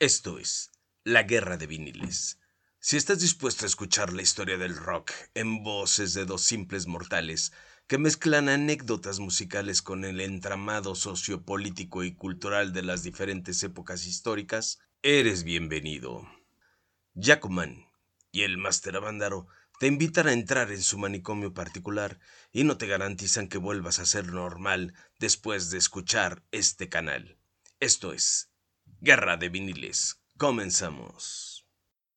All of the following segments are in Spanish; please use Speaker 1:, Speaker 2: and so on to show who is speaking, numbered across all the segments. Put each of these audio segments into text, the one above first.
Speaker 1: Esto es La Guerra de Viniles. Si estás dispuesto a escuchar la historia del rock en voces de dos simples mortales que mezclan anécdotas musicales con el entramado sociopolítico y cultural de las diferentes épocas históricas, eres bienvenido. Jacoman y el Máster Avándaro te invitan a entrar en su manicomio particular y no te garantizan que vuelvas a ser normal después de escuchar este canal. Esto es Guerra de Viniles. Comenzamos.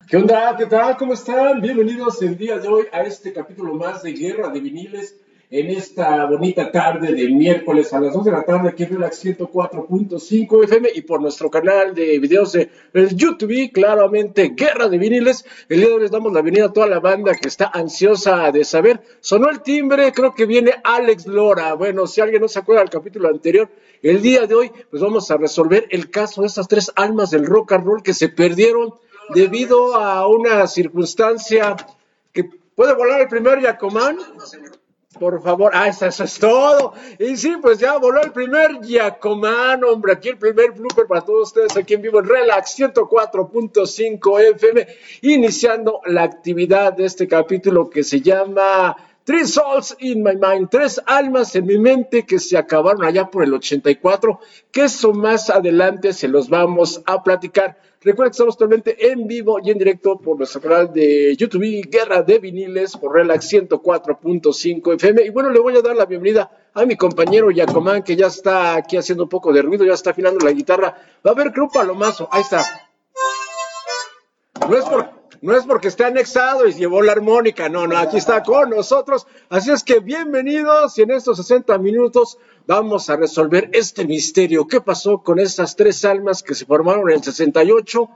Speaker 2: ¿Qué onda? ¿Qué tal? ¿Cómo están? Bienvenidos el día de hoy a este capítulo más de Guerra de Viniles en esta bonita tarde de miércoles a las 2 de la tarde aquí en Relax 104.5 FM y por nuestro canal de videos de YouTube, claramente Guerra de Viniles. El día de hoy les damos la bienvenida a toda la banda que está ansiosa de saber. Sonó el timbre, creo que viene Alex Lora. Bueno, si alguien no se acuerda del capítulo anterior, el día de hoy pues vamos a resolver el caso de estas tres almas del rock and roll que se perdieron debido a una circunstancia que puede volar el primer Yacomán. Por favor, ah, eso, es todo. Y sí, pues ya voló el primer Yacomán, hombre, aquí el primer blooper para todos ustedes aquí en vivo en Relax 104.5 FM, iniciando la actividad de este capítulo que se llama Three Souls in My Mind, tres almas en mi mente que se acabaron allá por el 84, que eso más adelante se los vamos a platicar. Recuerden que estamos totalmente en vivo y en directo por nuestro canal de YouTube, Guerra de Viniles, por Relax 104.5 FM. Y bueno, le voy a dar la bienvenida a mi compañero Yacomán, que ya está aquí haciendo un poco de ruido, ya está afinando la guitarra. Va a ver, creo, palomazo. Ahí está. No por no es porque esté anexado y llevó la armónica, no, no, aquí está con nosotros. Así es que bienvenidos y en estos 60 minutos vamos a resolver este misterio. ¿Qué pasó con estas tres almas que se formaron en el 68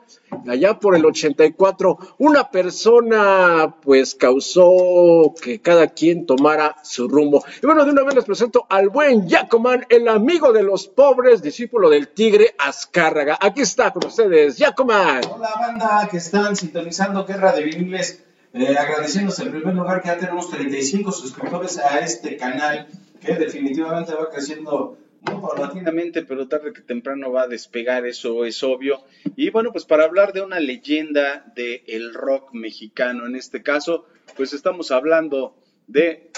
Speaker 2: y allá por el 84? Una persona pues causó que cada quien tomara su rumbo. Y bueno, de una vez les presento al buen Yacoman, el amigo de los pobres, discípulo del tigre Azcárraga. Aquí está con ustedes, Yacoman.
Speaker 3: Hola banda que están sintonizando Guerra de Viniles. Eh, agradeciéndose en primer lugar que ya tenemos 35 suscriptores a este canal definitivamente va creciendo muy paulatinamente, pero tarde que temprano va a despegar, eso es obvio. Y bueno, pues para hablar de una leyenda del rock mexicano, en este caso, pues estamos hablando de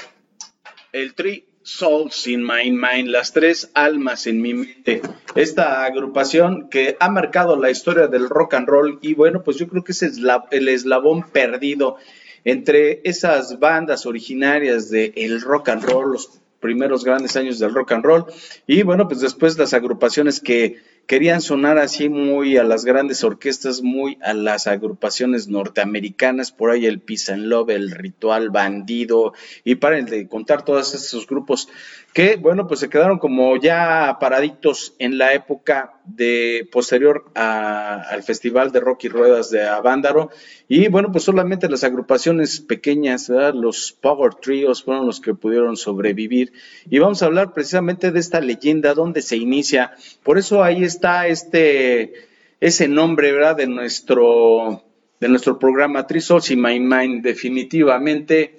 Speaker 3: el Three Souls in My Mind, las tres almas en mi mente. Esta agrupación que ha marcado la historia del rock and roll y bueno, pues yo creo que es el eslabón perdido entre esas bandas originarias del el rock and roll, los primeros grandes años del rock and roll. Y bueno, pues después las agrupaciones que querían sonar así muy a las grandes orquestas, muy a las agrupaciones norteamericanas, por ahí el Peace and Love, el Ritual Bandido, y para de contar todos esos grupos que, bueno, pues se quedaron como ya paraditos en la época de posterior al Festival de Rock y Ruedas de Avándaro, y bueno, pues solamente las agrupaciones pequeñas, los Power Trios fueron los que pudieron sobrevivir, y vamos a hablar precisamente de esta leyenda, donde se inicia, por eso ahí está este, ese nombre, ¿verdad? De nuestro, de nuestro programa Three y My Mind. Definitivamente,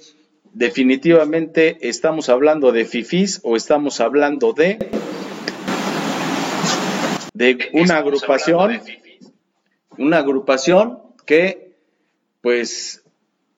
Speaker 3: definitivamente estamos hablando de FIFIs o estamos hablando de, de una agrupación, una agrupación que, pues,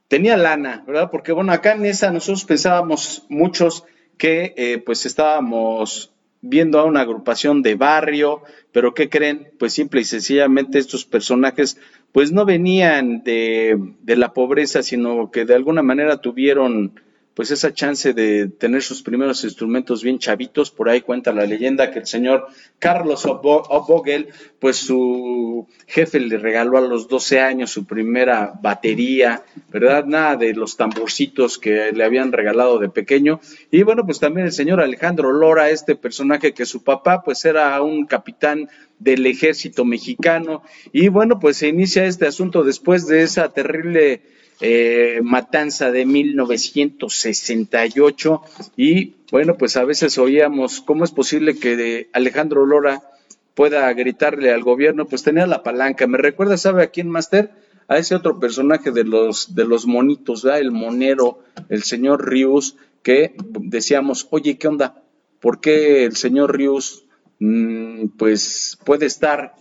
Speaker 3: tenía lana, ¿verdad? Porque, bueno, acá en esa nosotros pensábamos muchos que, eh, pues, estábamos viendo a una agrupación de barrio, pero ¿qué creen? Pues simple y sencillamente estos personajes pues no venían de, de la pobreza, sino que de alguna manera tuvieron pues esa chance de tener sus primeros instrumentos bien chavitos. Por ahí cuenta la leyenda que el señor Carlos Obogel, pues su jefe le regaló a los 12 años su primera batería, ¿verdad? Nada de los tamborcitos que le habían regalado de pequeño. Y bueno, pues también el señor Alejandro Lora, este personaje que su papá pues era un capitán del ejército mexicano. Y bueno, pues se inicia este asunto después de esa terrible eh, matanza de 1968 y bueno, pues a veces oíamos cómo es posible que Alejandro Lora pueda gritarle al gobierno, pues tenía la palanca. Me recuerda, ¿sabe a quién, Master? A ese otro personaje de los, de los monitos, el monero, el señor Rius, que decíamos, oye, ¿qué onda? ¿Por qué el señor Rius, mm, pues, puede estar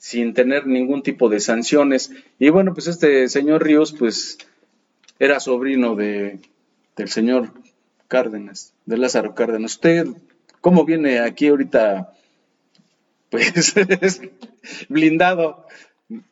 Speaker 3: sin tener ningún tipo de sanciones. Y bueno, pues este señor Ríos, pues era sobrino de, del señor Cárdenas, de Lázaro Cárdenas. ¿Usted cómo viene aquí ahorita? Pues blindado.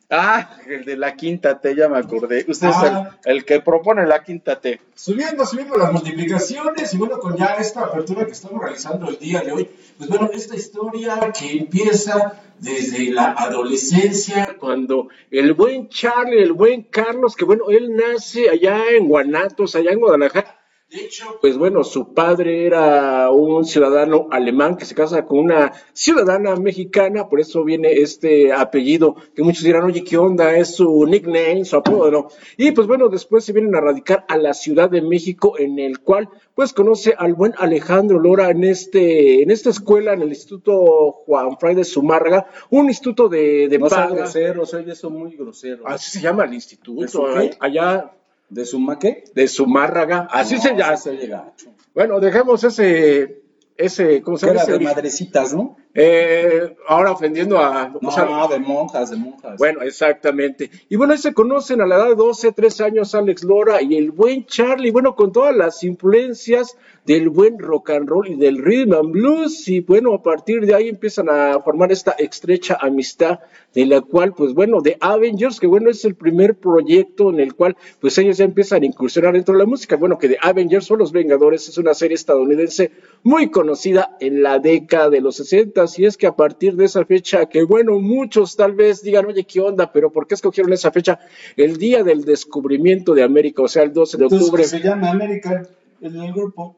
Speaker 3: Ah, el de la quinta T, ya me acordé. Usted es
Speaker 2: Ah.
Speaker 3: el, el que propone la quinta T.
Speaker 2: Subiendo, subiendo las multiplicaciones y bueno, con ya esta apertura que estamos realizando el día de hoy, pues bueno, esta historia que empieza desde la adolescencia, cuando el buen Charlie, el buen Carlos, que bueno, él nace allá en Guanatos, allá en Guadalajara. De hecho, pues bueno, su padre era un ciudadano alemán que se casa con una ciudadana mexicana, por eso viene este apellido, que muchos dirán, oye, ¿qué onda? Es su nickname, su apodo, ¿no? Y pues bueno, después se vienen a radicar a la Ciudad de México, en el cual pues conoce al buen Alejandro Lora en este, en esta escuela, en el Instituto Juan Fray de Zumárraga, un instituto de, de
Speaker 3: No
Speaker 2: paga.
Speaker 3: grosero, soy eso muy grosero.
Speaker 2: Así se llama el
Speaker 3: ¿De
Speaker 2: instituto, ¿eh? allá
Speaker 3: ¿De su maque?
Speaker 2: de Zumárraga, así
Speaker 3: No,
Speaker 2: se llama.
Speaker 3: se gacho.
Speaker 2: Bueno, dejemos ese, ese, ¿cómo se llama?
Speaker 3: de madrecitas, ¿no?
Speaker 2: Eh, ahora ofendiendo a...
Speaker 3: No,
Speaker 2: o sea,
Speaker 3: no, de monjas, de monjas.
Speaker 2: Bueno, exactamente. Y bueno, ahí se conocen a la edad de 12, 13 años Alex Lora y el buen Charlie, bueno, con todas las influencias del buen rock and roll y del rhythm and blues. Y bueno, a partir de ahí empiezan a formar esta estrecha amistad de la cual, pues bueno, de Avengers, que bueno, es el primer proyecto en el cual, pues ellos ya empiezan a incursionar dentro de la música. Bueno, que de Avengers o Los Vengadores es una serie estadounidense muy conocida en la década de los 60 y es que a partir de esa fecha, que bueno, muchos tal vez digan, oye, ¿qué onda? Pero ¿por qué escogieron esa fecha? El día del descubrimiento de América, o sea, el 12 de
Speaker 4: Entonces,
Speaker 2: octubre.
Speaker 4: que se llama América en el grupo.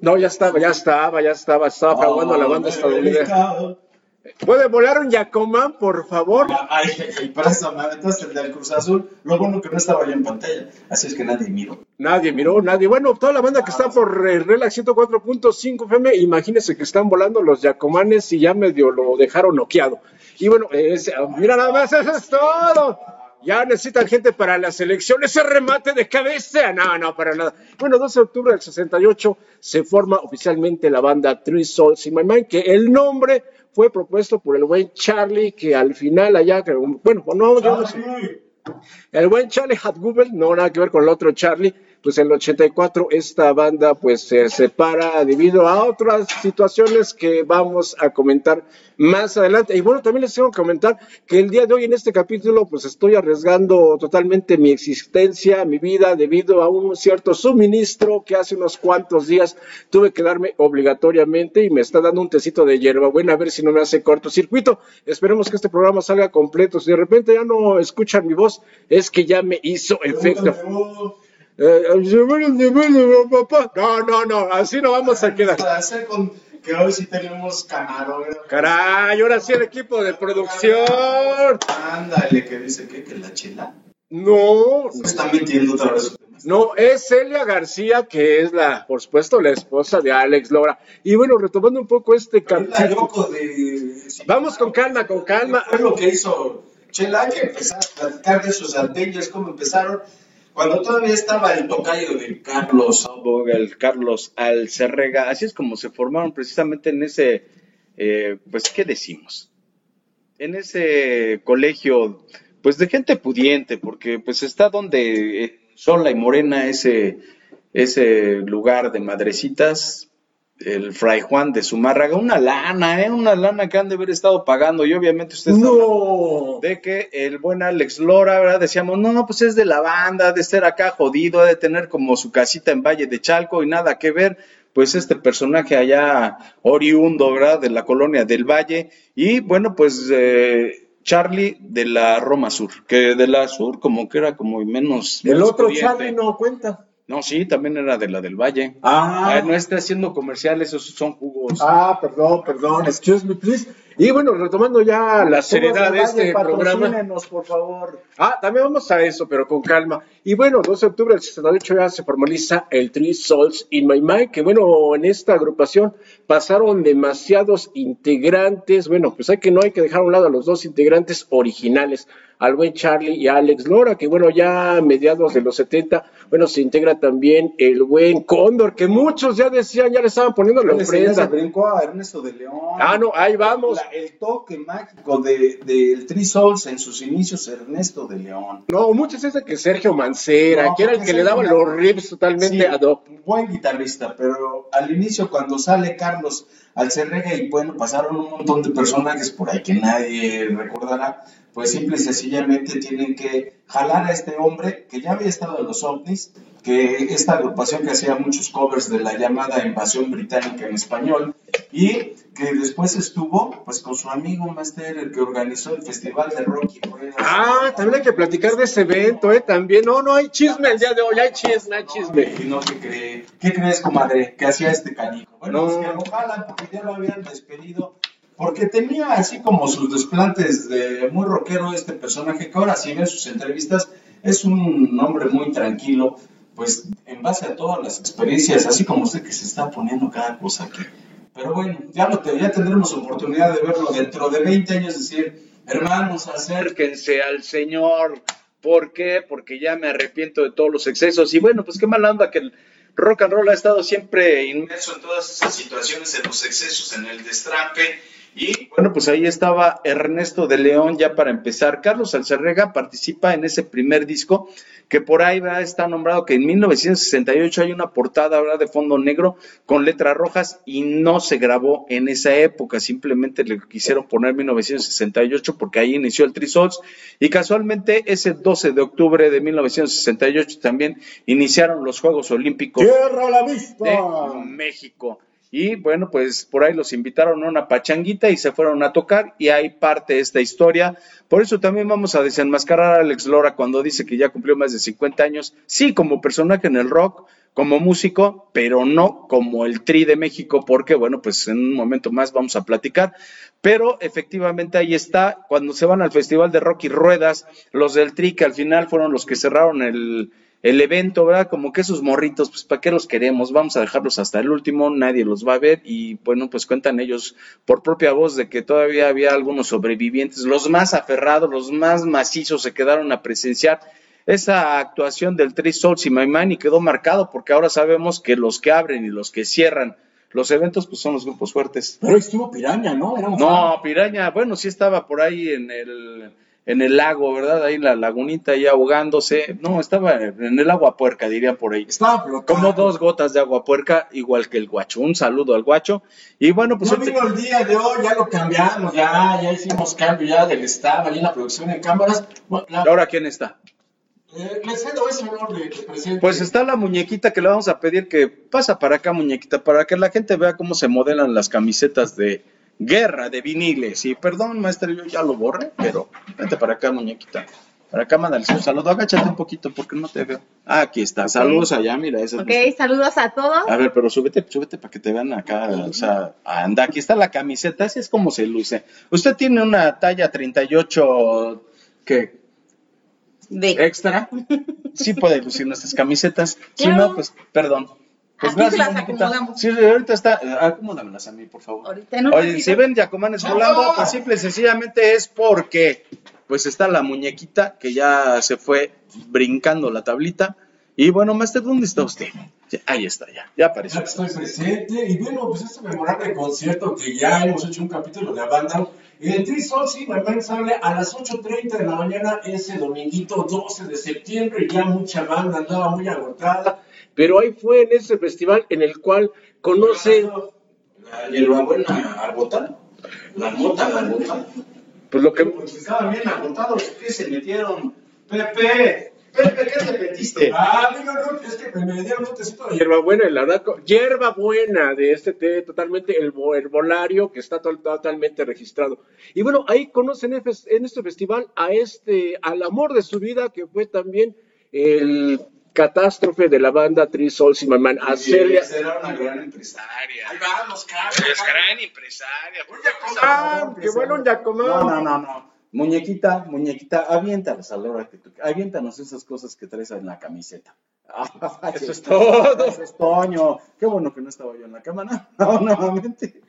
Speaker 2: No, ya estaba, ya estaba, ya estaba, estaba fraguando a la banda estadounidense. ¿Puede volar un Yacomán, por favor?
Speaker 4: Ay, ay, eso me aventaste el del Cruz Azul. Lo bueno que no estaba yo en pantalla. Así es que nadie miró.
Speaker 2: Nadie miró, nadie. Bueno, toda la banda que está por el Relax 104.5 FM, imagínense que están volando los Yacomanes y ya medio lo dejaron noqueado. Y bueno, ese- mira nada más, eso es todo. Ya necesitan gente para la selección. Ese remate de cabeza. No, no, para nada. Bueno, 12 de octubre del 68 se forma oficialmente la banda Three Souls in My Mind, que el nombre fue propuesto por el buen Charlie, que al final allá, que, bueno, no, yo no sé. El buen Charlie Hatgubel, no nada que ver con el otro Charlie, pues el 84 esta banda pues se separa debido a otras situaciones que vamos a comentar más adelante. Y bueno, también les tengo que comentar que el día de hoy en este capítulo pues estoy arriesgando totalmente mi existencia, mi vida, debido a un cierto suministro que hace unos cuantos días tuve que darme obligatoriamente y me está dando un tecito de hierbabuena a ver si no me hace cortocircuito. Esperemos que este programa salga completo. Si de repente ya no escuchan mi voz, es que ya me hizo efecto. Eh, papá. No, no, no, así no vamos a quedar.
Speaker 4: Hacer con que hoy sí tenemos camarógrafo.
Speaker 2: Caray, ahora sí el equipo de producción.
Speaker 4: Ándale, que dice que, que la chela.
Speaker 2: No,
Speaker 4: Se está metiendo otra vez.
Speaker 2: no, es Celia García, que es la, por supuesto, la esposa de Alex Lora. Y bueno, retomando un poco este capítulo. Vamos con calma, con calma.
Speaker 4: Fue lo que hizo Chela, que empezar a platicar de esos Avengers, cómo empezaron. Cuando todavía estaba el tocayo de Carlos.
Speaker 3: el Carlos Alcerrega, así es como se formaron precisamente en ese, eh, pues, ¿qué decimos? En ese colegio, pues, de gente pudiente, porque, pues, está donde eh, Sola y Morena, ese, ese lugar de madrecitas, el Fray Juan de Zumárraga, una lana, ¿eh? Una lana que han de haber estado pagando, y obviamente ustedes
Speaker 2: No.
Speaker 3: de que el buen Alex Lora, ¿verdad? Decíamos, no, pues es de la banda, de estar acá jodido, ha de tener como su casita en Valle de Chalco y nada que ver, pues este personaje allá oriundo, ¿verdad? De la colonia del Valle. Y bueno, pues eh, Charlie de la Roma Sur, que de la Sur como que era como menos...
Speaker 2: El
Speaker 3: menos
Speaker 2: otro. Charlie no cuenta.
Speaker 3: No, sí, también era de la del Valle.
Speaker 2: Ah.
Speaker 3: Ah, no está haciendo comerciales, esos son jugos.
Speaker 2: Ah, perdón, perdón, excuse me, please. Y bueno, retomando ya la seriedad de este programa.
Speaker 3: Por favor.
Speaker 2: Ah, también vamos a eso, pero con calma. Y bueno, 12 de octubre del 68 ya se formaliza el Three Souls in My Mind, que bueno, en esta agrupación pasaron demasiados integrantes. Bueno, pues hay que no hay que dejar a un lado a los dos integrantes originales. Al buen Charlie y a Alex Lora, que bueno, ya a mediados de los 70, bueno, se integra también el buen Cóndor, que muchos ya decían, ya le estaban poniendo la
Speaker 4: se
Speaker 2: ofrenda.
Speaker 4: brincó a Ernesto de León.
Speaker 2: Ah, no, ahí vamos.
Speaker 4: La- el toque mágico del de, del Three Souls en sus inicios, Ernesto de León.
Speaker 2: No, muchos dicen que Sergio Mancera,
Speaker 4: No,
Speaker 2: que era el que le daba los riffs totalmente
Speaker 4: Sí,
Speaker 2: ad hoc.
Speaker 4: buen guitarrista, pero al inicio cuando sale Carlos Alcerrega y bueno, pasaron un montón de personajes por ahí que nadie recordará, pues simple y sencillamente tienen que jalar a este hombre que ya había estado en los ovnis, que esta agrupación que hacía muchos covers de la llamada invasión británica en español y que después estuvo pues con su amigo Master, el que organizó el festival de rock y ruedas.
Speaker 2: Ah, también hay que platicar de ese evento, ¿eh? También, no, no hay chisme el día de hoy, hay chisme, hay chisme.
Speaker 4: Y no, ¿qué, cree? ¿Qué crees, comadre? Que hacía este canijo. Bueno,
Speaker 2: No.
Speaker 4: pues que lo jalan porque ya lo habían despedido. Porque tenía así como sus desplantes de muy rockero este personaje, que ahora si ven sus entrevistas, es un hombre muy tranquilo, pues en base a todas las experiencias, así como usted que se está poniendo cada cosa aquí. Pero bueno, ya, lo te- ya tendremos oportunidad de verlo dentro de 20 años, decir, hermanos,
Speaker 3: acérquense al Señor. ¿Por qué? Porque ya me arrepiento de todos los excesos. Y bueno, pues qué mala onda que el rock and roll ha estado siempre inmerso en todas esas situaciones, en los excesos, en el destrampe. Y bueno, pues ahí estaba Ernesto de León ya para empezar. Carlos Alcerrega participa en ese primer disco que por ahí va, está nombrado que en 1968 hay una portada ahora de fondo negro con letras rojas y no se grabó en esa época, simplemente le quisieron poner 1968 porque ahí inició el Trisols y casualmente ese 12 de octubre de 1968 también iniciaron los Juegos Olímpicos de México. Y bueno, pues por ahí los invitaron a una pachanguita y se fueron a tocar y ahí parte esta historia. Por eso también vamos a desenmascarar a Alex Lora cuando dice que ya cumplió más de 50 años. Sí, como personaje en el rock, como músico, pero no como el Tri de México, porque bueno, pues en un momento más vamos a platicar. Pero efectivamente ahí está, cuando se van al Festival de Rock y Ruedas, los del Tri, que al final fueron los que cerraron el, el evento, ¿verdad? Como que esos morritos, pues ¿para qué los queremos? Vamos a dejarlos hasta el último, nadie los va a ver y bueno, pues cuentan ellos por propia voz de que todavía había algunos sobrevivientes, los más aferrados, los más macizos se quedaron a presenciar esa actuación del Three Souls y My Man y quedó marcado porque ahora sabemos que los que abren y los que cierran los eventos pues son los grupos fuertes.
Speaker 4: Pero estuvo Piraña, ¿no?
Speaker 3: No, Piraña, bueno, sí estaba por ahí en el, en el lago, ¿verdad? Ahí en la lagunita, ahí ahogándose. No, estaba en el agua puerca, dirían por ahí.
Speaker 4: Estaba.
Speaker 3: Como dos gotas de agua puerca, igual que el guacho. Un saludo al guacho. Y bueno, pues
Speaker 4: No vino el día de hoy, ya lo cambiamos, ya, ya hicimos cambio ya del staff, ahí en la producción en cámaras. Bueno, la-
Speaker 3: ahora quién está.
Speaker 4: eh, le cedo ese honor de, de presente.
Speaker 3: Pues está la muñequita que le vamos a pedir que pasa para acá, muñequita, para que la gente vea cómo se modelan las camisetas de guerra de viniles. Y perdón, maestro, yo ya lo borré, pero vente para acá, muñequita. Para acá, mándales un saludo. Agáchate un poquito porque no te veo. Ah, aquí está. Saludos allá, mira. Esa es
Speaker 5: Ok, saludos a todos.
Speaker 3: A ver, pero súbete, súbete para que te vean acá. O sea, anda, aquí está la camiseta, así es como se luce. Usted tiene una talla 38, ¿qué?
Speaker 5: De.
Speaker 3: ¿Extra? Sí puede lucir nuestras camisetas. Si no, pues, perdón. Pues
Speaker 5: Aquí se las
Speaker 3: muñequita.
Speaker 5: acomodamos.
Speaker 3: Sí, ahorita está, acomódamelas a mí, por favor.
Speaker 5: Ahorita un
Speaker 3: Oye, si ven Yacomanes volando, pues simple y sencillamente es porque pues está la muñequita que ya se fue brincando la tablita. Y bueno, Master, ¿dónde está usted? Ya, ahí está, ya, ya apareció.
Speaker 2: Ya estoy presente y bueno, pues este memorable concierto que ya hemos hecho un capítulo de la banda. El y My Man sale a las 8.30 de la mañana ese dominguito 12 de septiembre. Ya mucha banda andaba muy agotada. Pero ahí fue en ese festival en el cual conoce...
Speaker 4: La hierbabuena agotada, la mota agotada.
Speaker 2: Pues lo que...
Speaker 4: Pues estaban bien agotados, ¿qué se metieron? Pepe, Pepe, ¿qué te metiste?
Speaker 2: Ah, mira, no, es que me dieron un tecito de hierbabuena, la verdad, hierbabuena de este té, totalmente el bo- herbolario que está to- totalmente registrado. Y bueno, ahí conocen en fes- en este festival a este, al amor de su vida, que fue también el catástrofe de la banda Three Souls y Man, a Celia.
Speaker 4: Será una gran empresaria.
Speaker 2: Ahí vamos,
Speaker 3: Es gran empresaria.
Speaker 2: Ah, qué bueno, Yacomán.
Speaker 4: No, no, no, no. Muñequita, muñequita, aviéntalas a la hora que tú. Aviéntanos esas cosas que traes en la camiseta.
Speaker 3: Eso es todo.
Speaker 4: Eso es Toño. Qué bueno que no estaba yo en la cámara. No, nuevamente.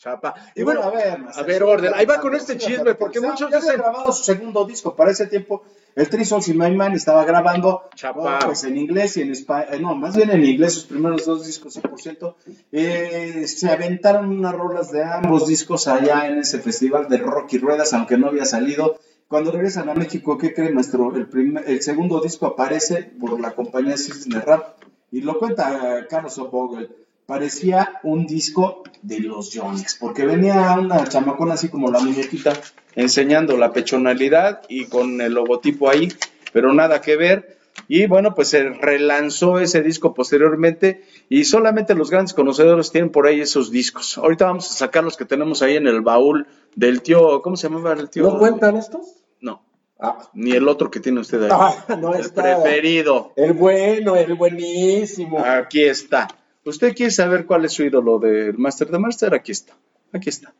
Speaker 6: Chapa.
Speaker 3: Y bueno, a ver,
Speaker 6: a ver, orden. Ahí va con este chisme, porque muchos dicen.
Speaker 3: grabado su segundo disco. Para ese tiempo, el Three Souls y My Man estaba grabando
Speaker 6: Chapa.
Speaker 3: oh, pues en inglés y en español. no, más bien en inglés, sus primeros dos discos, 100%. Eh, se aventaron unas rolas de ambos discos allá en ese festival de rock y ruedas, aunque no había salido. Cuando regresan a México, ¿qué creen, maestro? El, primer- el segundo disco aparece por la compañía Cisne Rap y lo cuenta Carlos O'Bogle. Parecía un disco de los Yonex, porque venía una chamacona así como la muñequita,
Speaker 7: enseñando la pechonalidad y con el logotipo ahí, pero nada que ver. Y bueno, pues se relanzó ese disco posteriormente y solamente los grandes conocedores tienen por ahí esos discos. Ahorita vamos a sacar los que tenemos ahí en el baúl del tío, ¿cómo se llamaba el tío?
Speaker 2: ¿No cuentan estos?
Speaker 7: No,
Speaker 2: Ah,
Speaker 7: ni el otro que tiene usted ahí.
Speaker 2: Ah, no
Speaker 7: el
Speaker 2: está.
Speaker 7: preferido.
Speaker 2: el bueno, el buenísimo.
Speaker 7: Aquí está. ¿Usted quiere saber cuál es su ídolo del Master de Master? Aquí está. Aquí está.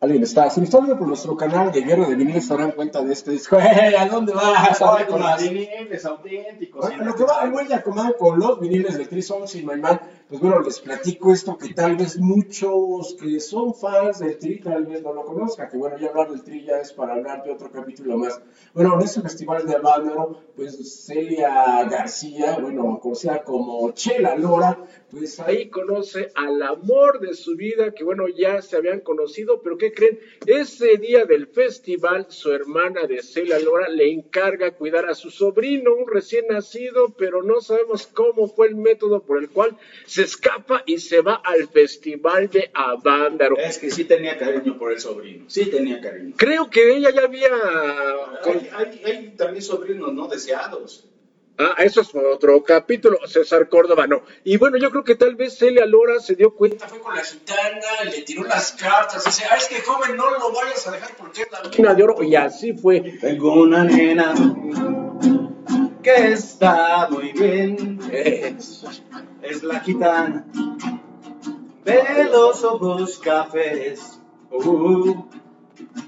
Speaker 2: Alguien está. Si me están viendo por nuestro canal de Guerra de Viniles, se darán cuenta de este disco. ¡Hey! ¿A dónde vas? A ver, con las-
Speaker 3: viniles auténticos.
Speaker 2: Bueno, lo que va el buen Yacomán con los viniles de Three Songs y My Man, pues bueno, les platico esto que tal vez muchos que son fans del Tri tal vez no lo conozcan, que bueno, ya hablar del Tri ya es para hablar de otro capítulo más. Bueno, en este festival de Avándaro, pues Celia García, bueno, conocida como Chela Lora, pues ahí conoce al amor de su vida, que bueno, ya se habían conocido, pero ¿qué creen? Ese día del festival, su hermana de Celia Lora le encarga cuidar a su sobrino, un recién nacido, pero no sabemos cómo fue el método por el cual se escapa y se va al festival de Avándaro.
Speaker 3: Es que sí tenía cariño por el sobrino, sí tenía cariño.
Speaker 2: Creo que ella ya había...
Speaker 3: Hay, hay- hay también sobrinos no deseados.
Speaker 2: Ah, eso es otro capítulo, César Córdoba, no. Y bueno, yo creo que tal vez Celia Lora se dio cuenta, fue con la gitana, le tiró las cartas, dice, ah, es que joven, no lo vayas a dejar porque es la de oro, y así fue.
Speaker 3: Tengo una nena que está muy bien. Es la gitana de los ojos cafés. Uh,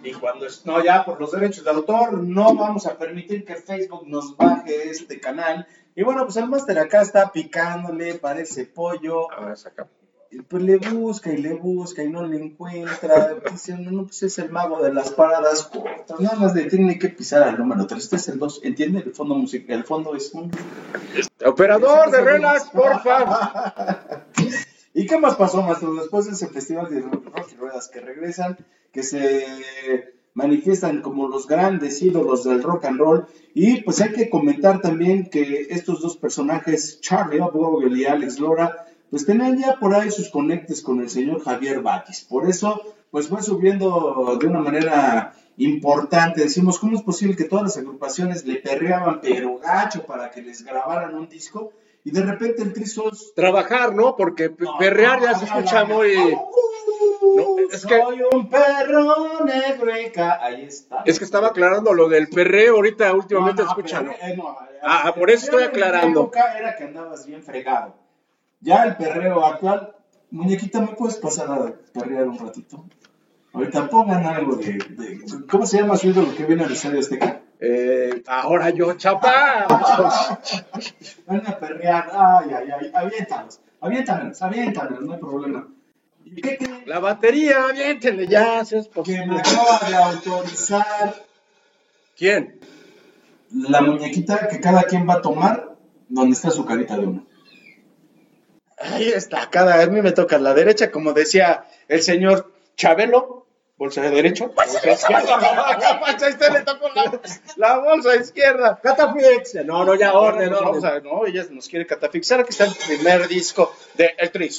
Speaker 3: y cuando es, no, ya por los derechos de autor, no vamos a permitir que Facebook nos baje este canal. Y bueno, pues el máster acá está picándole, parece pollo.
Speaker 2: Ahora saca.
Speaker 3: Pues le busca y le busca y no le encuentra. Dice, no, no, pues es el mago de las paradas cortas. Nada más le tiene que pisar al número 3. Este es el 2. ¿Entiende? El fondo musical. El fondo es un.
Speaker 2: Operador de relax, porfa.
Speaker 3: ¿Y qué más pasó, maestro? Después de ese festival de rock y ruedas que regresan, que se manifiestan como los grandes ídolos del rock and roll. Y pues hay que comentar también que estos dos personajes, Charlie Upvogel y Alex Lora, pues tenían ya por ahí sus conectes con el señor Javier Batis. Por eso, pues fue subiendo de una manera importante. Decimos, ¿cómo es posible que todas las agrupaciones le perreaban pero gacho para que les grabaran un disco? Y de repente el Trisos
Speaker 2: Trabajar, ¿no? Porque pe- perrear ya se escucha muy... No, es que-
Speaker 3: Soy un perro negro Ahí está.
Speaker 2: Es que estaba aclarando lo del perreo, ahorita últimamente
Speaker 3: No, no,
Speaker 2: escuchan.
Speaker 3: eh, no,
Speaker 2: Ah, por eso estoy aclarando.
Speaker 3: era que andabas bien fregado. Ya el perreo actual, muñequita, ¿me puedes pasar a perrear un ratito? Ahorita pongan algo de, de- ¿cómo se llama su ídolo que viene al estadio Azteca?
Speaker 2: Eh, ahora yo, chapa.
Speaker 3: Van a perrear, ay, ay, ay, aviéntalos, aviéntalos, aviéntalos, no hay problema. ¿Y qué creen?
Speaker 2: La batería, aviéntenle ya, si es
Speaker 3: Que
Speaker 2: posible.
Speaker 3: me acaba de autorizar
Speaker 2: ¿Quién?
Speaker 3: la muñequita que cada quien va a tomar donde está su carita de uno.
Speaker 7: Ahí está, cada mí me toca la derecha, como decía el señor Chabelo, bolsa de derecho, bolsa izquierda. Usted le tocó la, la bolsa izquierda.
Speaker 2: Catafixia. No, no, ya orden,
Speaker 7: a- no, ella nos quiere catafixar. Aquí está el primer disco de El Tri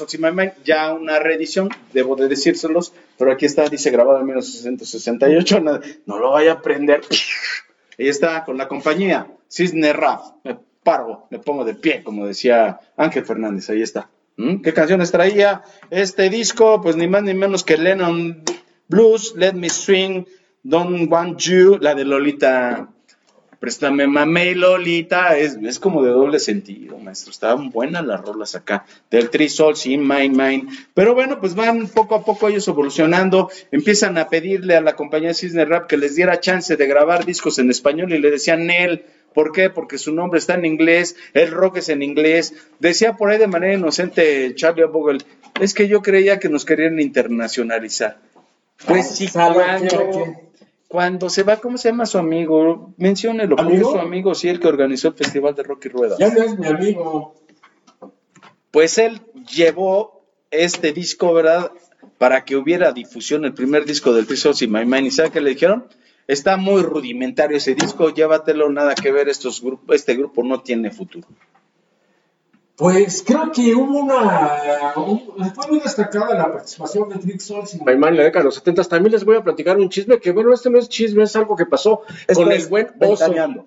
Speaker 7: ya una reedición, debo de decírselos, pero aquí está, dice grabado en 1968. No, no lo vaya a aprender. Ahí está, con la compañía Cisne Rap. Paro, me pongo de pie, como decía Ángel Fernández. Ahí está. ¿Mm? ¿Qué canciones traía este disco? Pues ni más ni menos que Lennon Blues, Let Me Swing, Don't Want You, la de Lolita Préstame mamey Lolita, es, es como de doble sentido, maestro. Estaban buenas las rolas acá, del Three Souls y Mine Mine. Pero bueno, pues van poco a poco ellos evolucionando, empiezan a pedirle a la compañía Cisne Rap que les diera chance de grabar discos en español y le decían, Nel,
Speaker 3: ¿Por qué? Porque su nombre está en inglés, el rock es en inglés. Decía por ahí de manera inocente Charlie Vogel, es que yo creía que nos querían internacionalizar. Pues sí,
Speaker 2: ¿Sabe
Speaker 3: cuando, cuando se va, ¿cómo se llama su amigo? Menciónelo, porque es
Speaker 2: ¿Amigo?
Speaker 3: su amigo, sí, el que organizó el Festival de Rock y Rueda.
Speaker 2: Ya no es mi amigo.
Speaker 3: Pues él llevó este disco, ¿verdad? Para que hubiera difusión, el primer disco del Souls y My Mind. ¿Y sabe qué le dijeron? Está muy rudimentario ese disco, llévatelo, nada que ver, estos grupos, este grupo no tiene futuro.
Speaker 2: Pues creo que hubo una. un- fue muy destacada la participación de Trick Souls y en la década de los 70. También les voy a platicar un chisme que, bueno, este no es chisme, es algo que pasó con el buen oso.
Speaker 3: Ventaneando.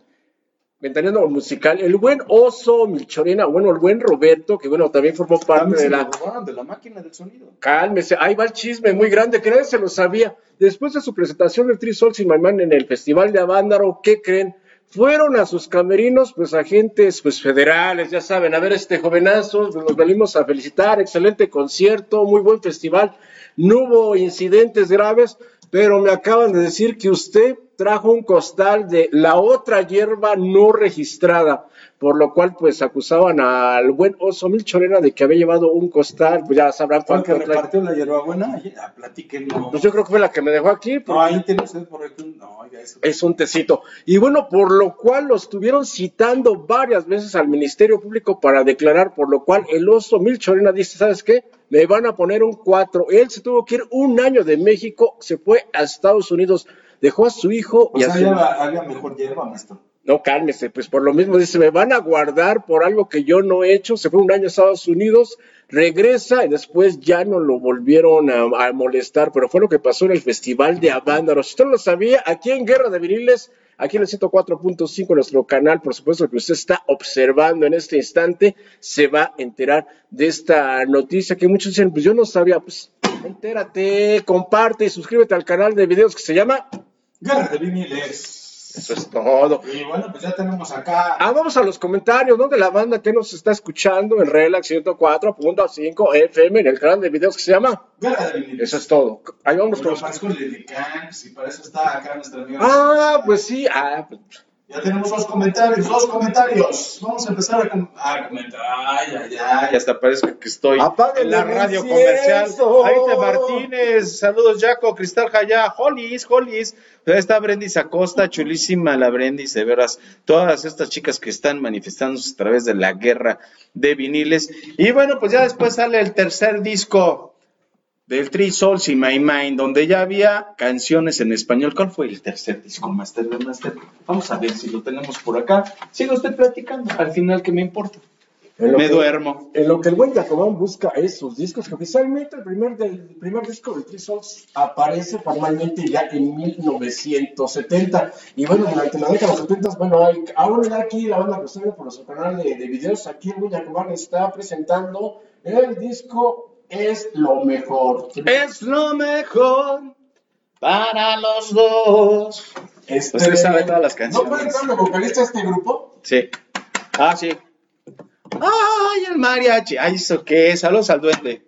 Speaker 2: Ventaneando musical. El buen oso Milchorena, bueno, el buen Roberto, que bueno, también formó parte de la.
Speaker 3: de la máquina del sonido.
Speaker 2: Cálmese, ahí va el chisme muy grande, que nadie se lo sabía. Después de su presentación del y My Man en el Festival de Avándaro, ¿qué creen? Fueron a sus camerinos, pues agentes pues federales, ya saben, a ver este jovenazo, nos venimos a felicitar, excelente concierto, muy buen festival, no hubo incidentes graves, pero me acaban de decir que usted trajo un costal de la otra hierba no registrada, por lo cual pues acusaban al buen oso Milchorena de que había llevado un costal, pues ya sabrán
Speaker 4: ¿Cuál que repartió la hierbabuena? Ay, ah, platíquenlo.
Speaker 2: Pues yo creo que fue la que me dejó aquí.
Speaker 4: No, ahí tiene usted por aquí. No, oiga, eso.
Speaker 2: Es un tecito. Y bueno, por lo cual lo estuvieron citando varias veces al Ministerio Público para declarar, por lo cual el oso Milchorena dice, ¿sabes qué? Me van a poner un 4. Él se tuvo que ir un año de México, se fue a Estados Unidos, dejó a su hijo
Speaker 4: O
Speaker 2: y a
Speaker 4: sea,
Speaker 2: su...
Speaker 4: ya haga mejor hierba, maestro.
Speaker 2: No, cálmese, pues por lo mismo dice, me van a guardar por algo que yo no he hecho. Se fue un año a Estados Unidos, regresa y después ya no lo volvieron a, molestar, pero fue lo que pasó en el Festival de Avándaro. Si usted no lo sabía, aquí en Guerra de Viniles, aquí en el 104.5, nuestro canal, por supuesto que usted está observando en este instante, se va a enterar de esta noticia que muchos dicen, pues yo no sabía, pues entérate, comparte y suscríbete al canal de videos que se llama...
Speaker 4: Guerra de viniles.
Speaker 2: Eso es todo.
Speaker 4: Y bueno, pues ya tenemos acá...
Speaker 2: Ah, vamos a los comentarios, ¿no? De la banda que nos está escuchando en Relax 104.5 FM en el canal de videos que se llama. Eso es todo. Ahí vamos con
Speaker 4: Bueno,
Speaker 2: los.
Speaker 4: parezco Lilican, pues, para eso está acá nuestra amiga.
Speaker 2: Ah, pues sí. Ah, pues,
Speaker 4: Ya tenemos dos comentarios, dos comentarios. Vamos a empezar a, com- a comentar. Ay, ay, ay.
Speaker 3: Y hasta parece que estoy
Speaker 2: Apáguenle
Speaker 3: en la radio comercial. Ahí está Martínez, saludos Jaco, Cristal Jaya, Hollis, Hollis. Ahí está Brendis Acosta, chulísima la Brendis, de veras. Todas estas chicas que están manifestándose a través de la guerra de viniles. Y bueno, pues ya después sale el tercer disco del Three Souls y My Mind, donde ya había canciones en español. ¿Cuál fue el tercer disco, Master de Master? Vamos a ver si lo tenemos por acá. Siga usted platicando, al final, ¿qué me importa? Me
Speaker 2: que,
Speaker 3: duermo.
Speaker 2: en lo que el buen Jacobón busca esos discos, que oficialmente el primer, del, el primer disco de Three Souls aparece formalmente ya en 1970. Y bueno, durante la década de los 70, bueno, hay, ahora ya aquí la banda que por nuestro canal de, de videos, aquí el buen Jacobón está presentando el disco Es lo mejor.
Speaker 3: Es lo mejor para los dos.
Speaker 2: Este,
Speaker 3: Usted sabe todas las
Speaker 2: ¿No
Speaker 3: canciones.
Speaker 2: puede entrar la vocalista de este grupo?
Speaker 3: Sí. Ah, sí. Ay, el mariachi. Ay, ¿eso qué? Saludos al duende.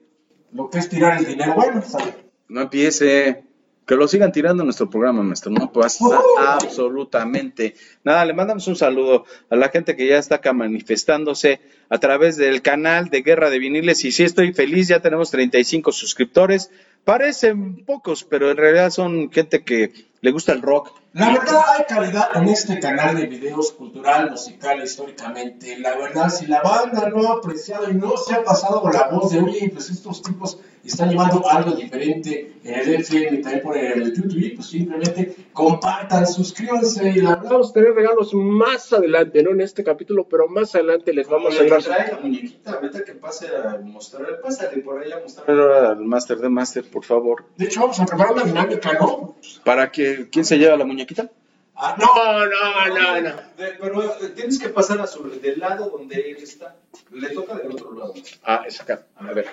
Speaker 2: Lo que es tirar el dinero. Bueno, sabe.
Speaker 3: No empiece. Que lo sigan tirando nuestro programa, maestro. No pasa absolutamente nada. Le mandamos un saludo a la gente que ya está acá manifestándose a través del canal de Guerra de Viniles. Y sí, estoy feliz. Ya tenemos 35 suscriptores. Parecen pocos, pero en realidad son gente que le gusta el rock.
Speaker 2: La verdad hay calidad en este canal de videos cultural, musical, históricamente. La verdad, si la banda no ha apreciado y no se ha pasado la voz de, oye, pues estos tipos están llevando algo diferente en el FM y también por el YouTube, pues simplemente compartan, suscríbanse y la vamos a tener regalos más adelante, no en este capítulo, pero más adelante les vamos a dar.
Speaker 4: trae la muñequita, ahorita que pase a mostrar. Pásale por ahí a mostrar.
Speaker 3: Pero al Master de Master, por favor.
Speaker 2: De hecho, vamos a preparar una dinámica, ¿no?
Speaker 3: ¿Para que quién se lleva la muñequita?
Speaker 2: Ah, no, no, no, no.
Speaker 4: De- pero eh, tienes que pasar a su, del lado donde él está. Le toca del otro lado.
Speaker 2: Ah, es acá. A ver.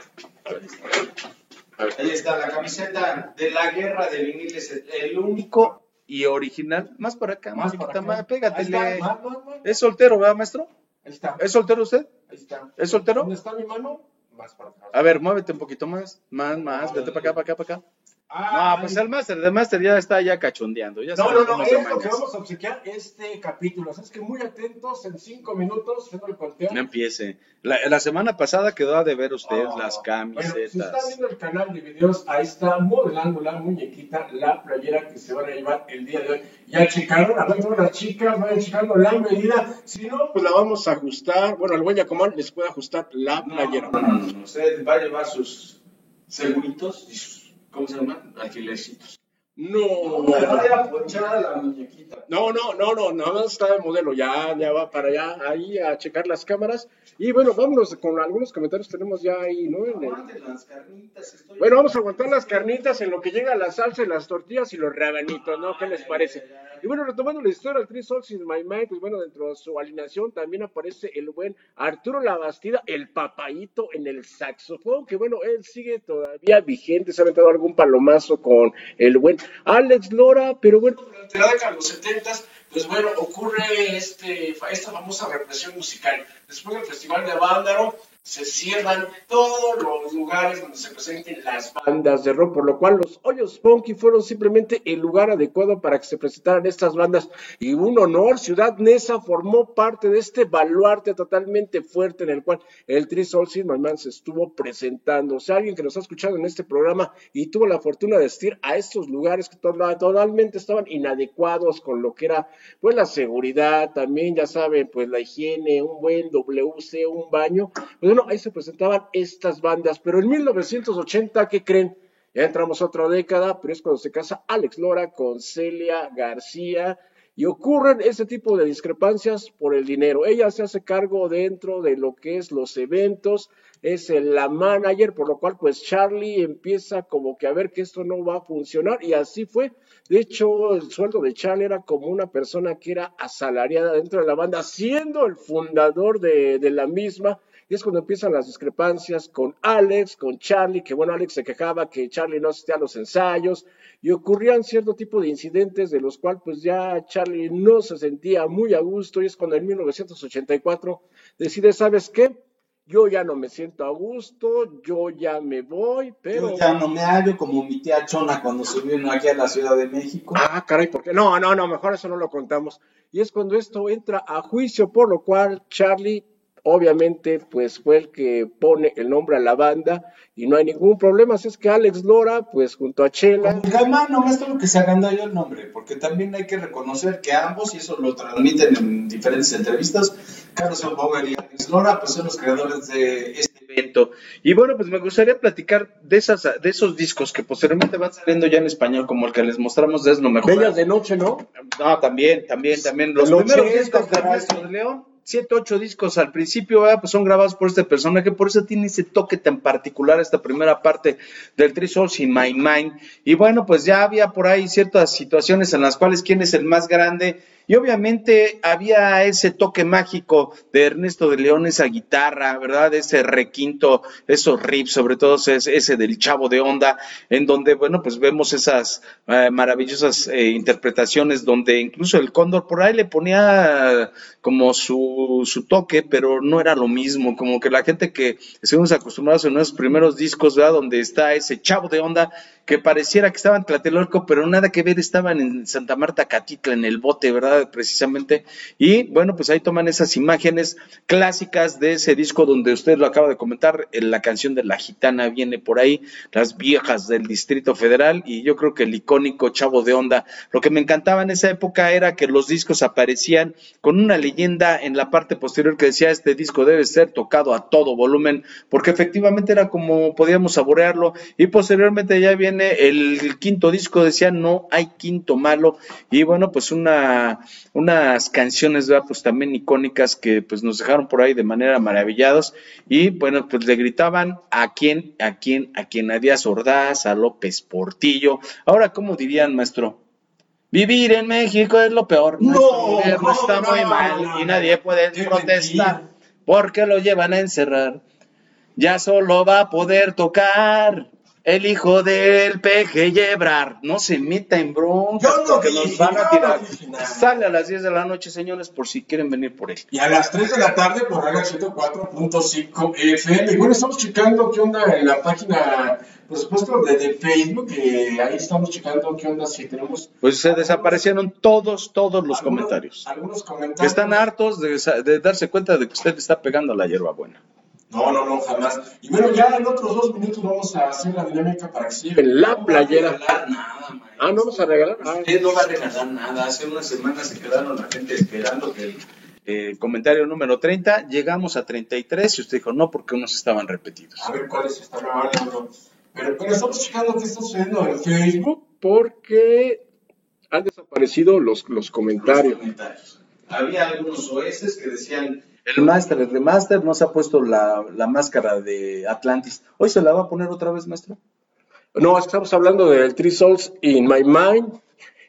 Speaker 4: Ahí está la camiseta de la guerra de viniles. El único.
Speaker 3: y original. Más para acá,
Speaker 2: Más para acá.
Speaker 3: más,
Speaker 2: Ahí
Speaker 3: pégatele.
Speaker 2: está, más, más, más.
Speaker 3: Es soltero, ¿verdad, maestro?
Speaker 2: Ahí está.
Speaker 3: ¿Es soltero usted?
Speaker 2: Ahí está.
Speaker 3: ¿Es soltero?
Speaker 2: ¿Dónde está mi mano? Más para atrás.
Speaker 3: A ver, muévete un poquito más. Más, más. Vete para acá, para acá, para acá.
Speaker 2: Ah,
Speaker 3: No, pues el máster, el máster ya está ya cachondeando. Ya
Speaker 2: No, no, no, es lo que vamos a obsequiar este capítulo. Así es que muy atentos, en cinco minutos, el conteo.
Speaker 3: No empiece. La, la semana pasada quedó a deber usted
Speaker 2: Oh,
Speaker 3: las
Speaker 2: Bueno, si está
Speaker 3: camisetas.
Speaker 2: viendo el canal de videos, ahí está modelando la muñequita, la playera que se van a llevar el día de hoy. Ya checaron, a ver, las chicas, vayan checando la medida. Si no, pues la vamos a ajustar. Bueno, el buen Yacomán les puede ajustar la playera.
Speaker 4: No, no, no, no. Usted va a llevar sus seguritos y sus, ¿cómo se llaman? Alquilercitos.
Speaker 2: No,
Speaker 4: No, le vaya a ponchar a la muñequita.
Speaker 2: No, no, no, no, nada más está de modelo, ya, ya va para allá, ahí a checar las cámaras. Y bueno, vámonos con algunos comentarios, tenemos ya ahí, ¿no? En el-
Speaker 4: Aguanten las carnitas. Estoy...
Speaker 2: Bueno, vamos a aguantar las carnitas en lo que llega la salsa y las tortillas y los rabanitos, ¿no? ¿Qué les parece? Y bueno, retomando la historia del Three Souls in My Mind, pues bueno, dentro de su alineación también aparece el buen Arturo Labastida, el papayito en el saxofón, que bueno, él sigue todavía vigente, se ha aventado algún palomazo con el buen Alex Lora, pero bueno, durante la década de los 70 pues bueno, ocurre este, esta famosa represión musical. Después del Festival de Avándaro, se cierran todos los lugares donde se presenten las bandas de rock, por lo cual los hoyos punky fueron simplemente el lugar adecuado para que se presentaran estas bandas. Y un honor, Ciudad Neza formó parte de este baluarte totalmente fuerte en el cual el My Man se estuvo presentando. O sea, alguien que nos ha escuchado en este programa y tuvo la fortuna de asistir a estos lugares que to- totalmente estaban inadecuados con lo que era pues la seguridad, también ya saben, pues la higiene, un buen WC, un baño. Pues ahí se presentaban estas bandas, pero en 1980, ¿qué creen? Ya entramos a otra década, pero es cuando se casa Alex Lora con Celia García y ocurren ese tipo de discrepancias por el dinero. Ella se hace cargo dentro de lo que es los eventos, es la manager, por lo cual pues Charlie empieza como que a ver que esto no va a funcionar y así fue. De hecho, el sueldo de Charlie era como una persona que era asalariada dentro de la banda, siendo el fundador de la misma. Y es cuando empiezan las discrepancias con Alex, con Charlie, que bueno, Alex se quejaba que Charlie no asistía a los ensayos y ocurrían cierto tipo de incidentes de los cuales pues ya Charlie no se sentía muy a gusto y es cuando en 1984 decide, ¿sabes qué? Yo ya no me siento a gusto, yo ya me voy, pero...
Speaker 4: Yo ya no me hallo como mi tía Chona cuando se vino aquí a la Ciudad de México.
Speaker 2: Ah, caray, ¿por qué? No, no, no, mejor eso no lo contamos. Y es cuando esto entra a juicio, por lo cual Charlie, obviamente, pues fue el que pone el nombre a la banda y no hay ningún problema. Así es que Alex Lora, pues junto a Chela,
Speaker 4: Como Gaimán, nomás tengo que se agandalló el nombre, porque también hay que reconocer que ambos, y eso lo transmiten en diferentes entrevistas, Carlos Bauer y Alex Lora, pues son los creadores de este
Speaker 3: evento. Y bueno, pues me gustaría platicar de esas, de esos discos que posteriormente van saliendo ya en español, como el que les mostramos de Es lo mejor.
Speaker 2: Bellas de Noche, ¿no?
Speaker 3: No, también, también, también. Los
Speaker 2: El
Speaker 3: primeros
Speaker 2: 80,
Speaker 3: discos de de León, siete, ocho discos al principio, pues son grabados por este personaje, por eso tiene ese toque tan particular esta primera parte del Three Souls in My Mind. Y bueno, pues ya había por ahí ciertas situaciones en las cuales quién es el más grande. Y obviamente había ese toque mágico de Ernesto de León, esa guitarra, ¿verdad? Ese requinto, esos riffs, sobre todo ese, del chavo de onda, en donde, bueno, pues vemos esas eh, maravillosas eh, interpretaciones donde incluso el cóndor por ahí le ponía como su, su toque, pero no era lo mismo, como que la gente que estuvimos acostumbrados en nuestros primeros discos, ¿verdad? Donde está ese chavo de onda que pareciera que estaba en Tlatelolco, pero nada que ver, estaban en Santa Marta, Catitla, en el bote, ¿verdad? Precisamente. Y bueno, pues ahí toman esas imágenes clásicas de ese disco donde usted lo acaba de comentar, eh, la canción de La Gitana viene por ahí, las viejas del Distrito Federal, y yo creo que el icónico Chavo de Onda. Lo que me encantaba en esa época era que los discos aparecían con una leyenda en la parte posterior que decía, este disco debe ser tocado a todo volumen, porque efectivamente era como podíamos saborearlo, y posteriormente ya viene el quinto disco, decía, no hay quinto malo, y bueno, pues una, unas canciones, ¿verdad? pues también icónicas que pues nos dejaron por ahí de manera maravillados, y bueno, pues le gritaban a quién, a quién, a quién, a Díaz Ordaz, a López Portillo, ahora, ¿cómo dirían, maestro? Vivir en México es lo peor.
Speaker 4: No,
Speaker 3: Nuestro gobierno
Speaker 4: no,
Speaker 3: está
Speaker 4: no,
Speaker 3: muy mal y nadie puede protestar
Speaker 4: mentira.
Speaker 3: porque lo llevan a encerrar. Ya solo va a poder tocar el hijo del peje Ebrard. No se meta en bronca,
Speaker 2: Yo no dije,
Speaker 3: nos van a tirar. Sale a las 10 de la noche, señores, por si quieren venir por él.
Speaker 2: Y a las 3 de la tarde por Raga 104.5 FM. Y bueno, estamos checando qué onda en la página, por supuesto, de, de Facebook. que ahí estamos checando qué onda si tenemos.
Speaker 3: Pues se desaparecieron todos, todos los
Speaker 2: algunos-
Speaker 3: comentarios.
Speaker 2: Algunos comentarios.
Speaker 3: Que están hartos de, de darse cuenta de que usted está pegando la hierbabuena.
Speaker 2: No, no, no, jamás. Y bueno, ya en otros dos minutos vamos a hacer la dinámica para que se lleven la playera.
Speaker 4: regalar nada, maestro.
Speaker 2: Ah, ¿no vamos a regalar? Ah.
Speaker 4: Usted no va a regalar nada. Hace unas semanas se quedaron la gente esperando que el
Speaker 3: Eh, comentario número 30, llegamos a 33 y usted dijo no porque unos estaban repetidos.
Speaker 2: A ver cuáles están hablando. Pero, pero estamos checando qué está sucediendo en Facebook porque han desaparecido los, los comentarios.
Speaker 4: comentarios. Había algunos OS que decían
Speaker 3: El Master, el Remaster, nos ha puesto la, la máscara de Atlantis. ¿Hoy se la va a poner otra vez, maestro?
Speaker 2: No, estamos hablando del Three Souls in My Mind.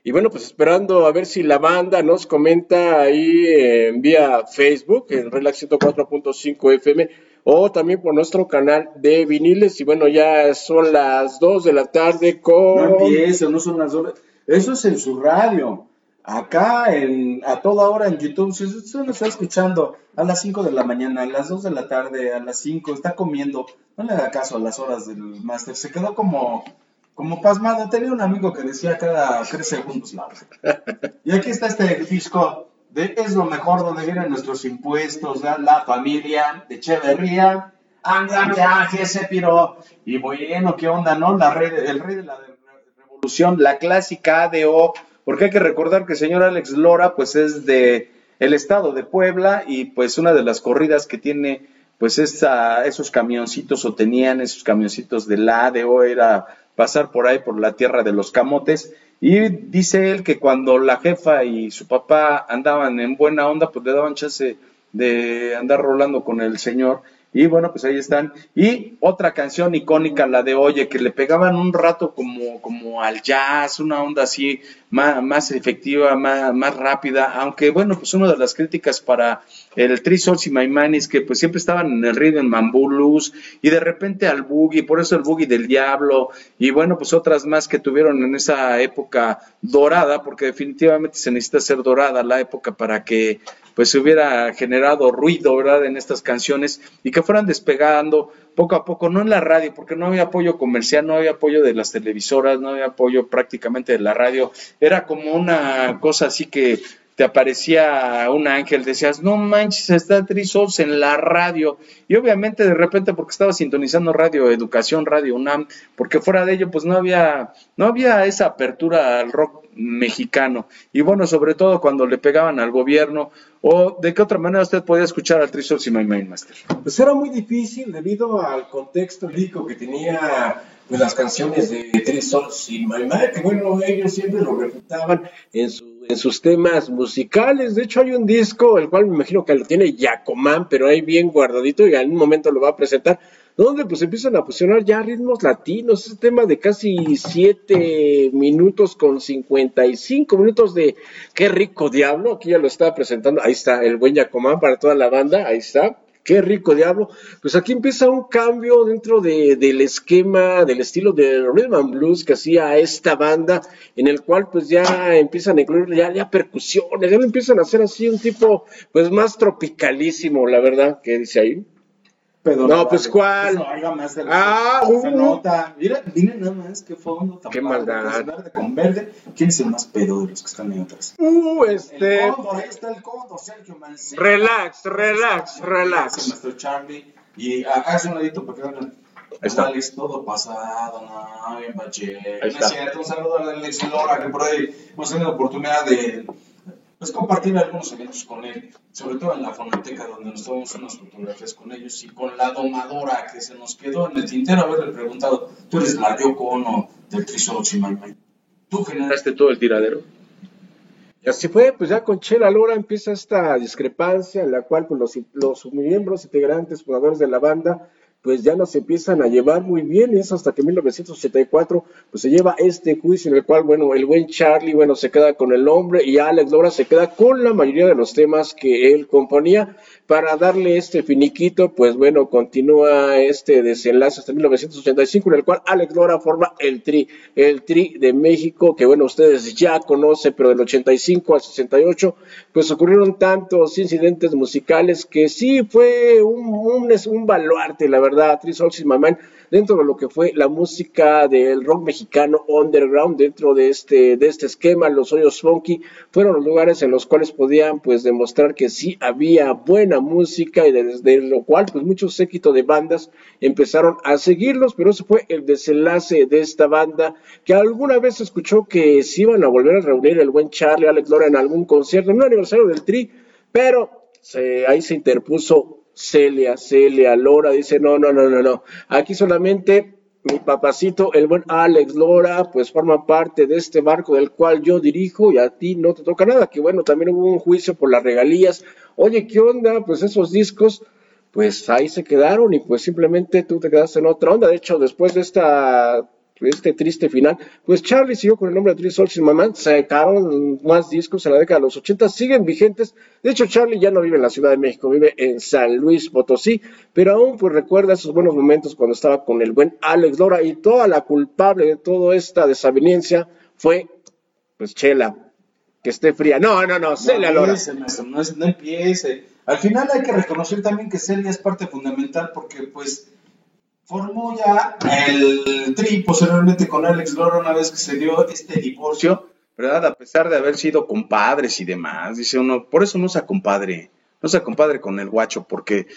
Speaker 2: Y bueno, pues esperando a ver si la banda nos comenta ahí en vía Facebook, en Relax 104.5 FM, o también por nuestro canal de viniles. Y bueno, ya son las 2 de la tarde con...
Speaker 3: No empiece, no son las horas. Eso es en su radio. Acá, en, a toda hora en YouTube, si usted lo está escuchando a las 5 de la mañana, a las 2 de la tarde, a las 5, está comiendo, no le haga caso a las horas del máster. Se quedó como, como pasmado. Tenía un amigo que decía cada 3 segundos la hora. Y aquí está este disco de Es lo mejor donde vienen nuestros impuestos, la, la familia de Echeverría. Anda, viaje, se piró. Y bueno, ¿qué onda, no? La rey, de- el rey de la de- revolución, la clásica ADO. Porque hay que recordar que el señor Alex Lora, pues es de el estado de Puebla y pues una de las corridas que tiene, pues esa, esos camioncitos o tenían esos camioncitos de la ADO era pasar por ahí por la tierra de los camotes. Y dice él que cuando la jefa y su papá andaban en buena onda, pues le daban chance de andar rolando con el señor. Y bueno, pues ahí están. Y otra canción icónica, la de Oye, que le pegaban un rato como, como al jazz, una onda así más, más efectiva, más, más rápida. Aunque bueno, pues una de las críticas para el Three Souls y My es que pues siempre estaban en el ritmo en Mambo Blues y de repente al boogie, por eso el boogie del diablo y bueno, pues otras más que tuvieron en esa época dorada, porque definitivamente se necesita ser dorada la época para que pues se hubiera generado ruido, ¿verdad? En estas canciones y que fueran despegando poco a poco, no en la radio, porque no había apoyo comercial, no había apoyo de las televisoras, no había apoyo prácticamente de la radio, era como una cosa así que te aparecía un ángel, decías, no manches, está Trisols en la radio. Y obviamente de repente porque estaba sintonizando Radio Educación, Radio UNAM, porque fuera de ello pues no había, no había esa apertura al rock mexicano. Y bueno, sobre todo cuando le pegaban al gobierno, o de qué otra manera usted podía escuchar a Trisols y My Mind Master.
Speaker 2: Pues era muy difícil debido al contexto lírico que tenía pues, las canciones de Three Souls y My Mind, que bueno, ellos siempre lo refutaban en, su- en sus temas musicales. De hecho, hay un disco, el cual me imagino que lo tiene Yacomán, pero ahí bien guardadito y en un momento lo va a presentar, donde pues empiezan a fusionar ya ritmos latinos, ese tema de casi 7 minutos con 55 minutos de Qué rico diablo, aquí ya lo estaba presentando, ahí está el buen Yacomán para toda la banda, ahí está. Qué rico diablo. Pues aquí empieza un cambio dentro de- del esquema, del estilo de rhythm and blues que hacía esta banda, en el cual pues ya empiezan a incluir ya, ya percusiones, ya lo empiezan a hacer así un tipo pues más tropicalísimo, la verdad, que dice ahí.
Speaker 3: Pero
Speaker 2: No, pues, ¿cuál?
Speaker 3: Eso, haga más de
Speaker 2: Ah,
Speaker 3: se
Speaker 2: uh.
Speaker 3: nota. Mira, miren nada más qué fondo tan
Speaker 2: Qué
Speaker 3: padre,
Speaker 2: maldad.
Speaker 3: es verde con verde. ¿Quién es el más pedo de los que están ahí atrás?
Speaker 2: Uh,
Speaker 3: El
Speaker 2: este.
Speaker 3: cóndor, ahí está el cóndor, Sergio Mancera.
Speaker 2: Relax, relax, relax.
Speaker 3: Nuestro Charlie. Y acá hace un ladito que vean.
Speaker 2: Ahí está.
Speaker 3: Alex, todo pasado, no, bien pache.
Speaker 2: Ahí está.
Speaker 3: Es un saludo a Alex Lora, que por ahí hemos tenido la oportunidad de pues, compartir algunos eventos con él, sobre todo en la fonoteca, donde nos tomamos unas fotografías con ellos y con la domadora que se nos quedó en el tintero haberle preguntado, tú eres la Yoko Ono del Trisol Chimalmay. Tú generaste todo el tiradero.
Speaker 2: Y así fue, pues ya con Chela Lora empieza esta discrepancia en la cual pues, los, los miembros integrantes, fundadores de la banda, pues ya no se empiezan a llevar muy bien, es hasta que en 1984 pues se lleva este juicio en el cual, bueno, el buen Charlie, bueno, se queda con el hombre y Alex Lora se queda con la mayoría de los temas que él componía. Para darle este finiquito, pues bueno, continúa este desenlace hasta 1985 en el cual Alex Lora forma el Tri, el Tri de México, que bueno, ustedes ya conocen, pero del 85 al 68, pues ocurrieron tantos incidentes musicales que sí fue un, un baluarte, la verdad verdad, Three Souls dentro de lo que fue la música del rock mexicano underground, dentro de este, de este esquema, los hoyos funky, fueron los lugares en los cuales podían pues demostrar que sí había buena música y desde lo cual pues muchos séquitos de bandas empezaron a seguirlos, pero ese fue el desenlace de esta banda que alguna vez escuchó que se iban a volver a reunir el buen Charlie Alex Lora en algún concierto, en un aniversario del Tri, pero se, ahí se interpuso Celia, Celia, Lora, dice, no, no, no, no, no, aquí solamente mi papacito, el buen Alex Lora, pues forma parte de este barco del cual yo dirijo y a ti no te toca nada, que bueno, también hubo un juicio por las regalías, oye, ¿qué onda? Pues esos discos, pues ahí se quedaron y pues simplemente tú te quedaste en otra onda, de hecho, después de esta este triste final, pues Charlie siguió con el nombre de Three Souls in My sacaron más discos en la década de los 80, siguen vigentes, de hecho Charlie ya no vive en la Ciudad de México, vive en San Luis Potosí, pero aún pues recuerda esos buenos momentos cuando estaba con el buen Alex Lora y toda la culpable de toda esta desaveniencia fue pues Chela, que esté fría. No, no, no, Celia Lora.
Speaker 4: no, no empiece. Al final hay que reconocer también que Celia es parte fundamental porque pues formó ya el tri posteriormente con Alex Lora una vez que se dio este divorcio,
Speaker 3: ¿verdad? A pesar de haber sido compadres y demás, dice uno, por eso no sea compadre, no sea compadre con el guacho, porque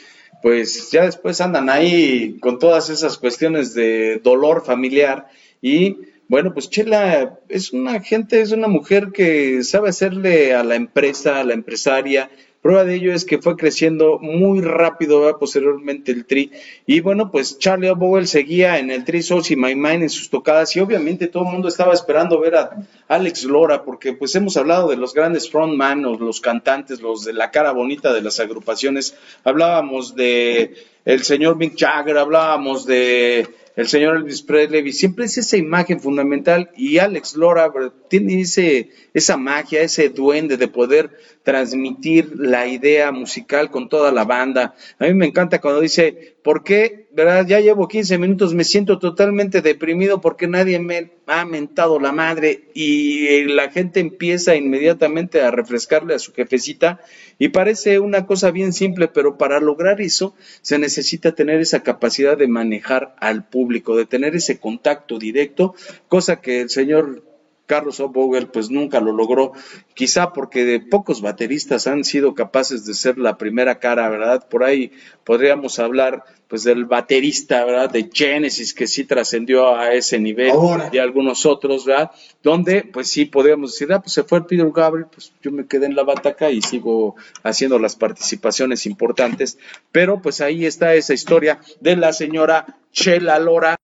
Speaker 3: pues ya después andan ahí con todas esas cuestiones de dolor familiar y bueno, pues Chela es una gente, es una mujer que sabe hacerle a la empresa, a la empresaria, Prueba de ello es que fue creciendo muy rápido posteriormente el tri. Y bueno, pues Charlie Bowell seguía en el tri Souls y My Mind en sus tocadas y obviamente todo el mundo estaba esperando ver a Alex Lora porque pues hemos hablado de los grandes frontman, los cantantes, los de la cara bonita de las agrupaciones. Hablábamos de el señor Mick Jagger, hablábamos de el señor Elvis Presley, siempre es esa imagen fundamental y Alex Lora tiene ese, esa magia, ese duende de poder transmitir la idea musical con toda la banda. A mí me encanta cuando dice, ¿por qué? ¿Verdad? Ya llevo 15 minutos, me siento totalmente deprimido porque nadie me ha mentado la madre y la gente empieza inmediatamente a refrescarle a su jefecita y parece una cosa bien simple, pero para lograr eso se necesita tener esa capacidad de manejar al público, de tener ese contacto directo, cosa que el señor Carlos O'Bogle pues nunca lo logró, quizá porque de pocos bateristas han sido capaces de ser la primera cara, ¿verdad? Por ahí podríamos hablar pues del baterista, ¿verdad? De Genesis que sí trascendió a ese nivel y algunos otros, ¿verdad? Donde pues sí podríamos decir, ah, pues se fue el Peter Gabriel, pues yo me quedé en la bataca y sigo haciendo las participaciones importantes, pero pues ahí está esa historia de la señora Chela Lora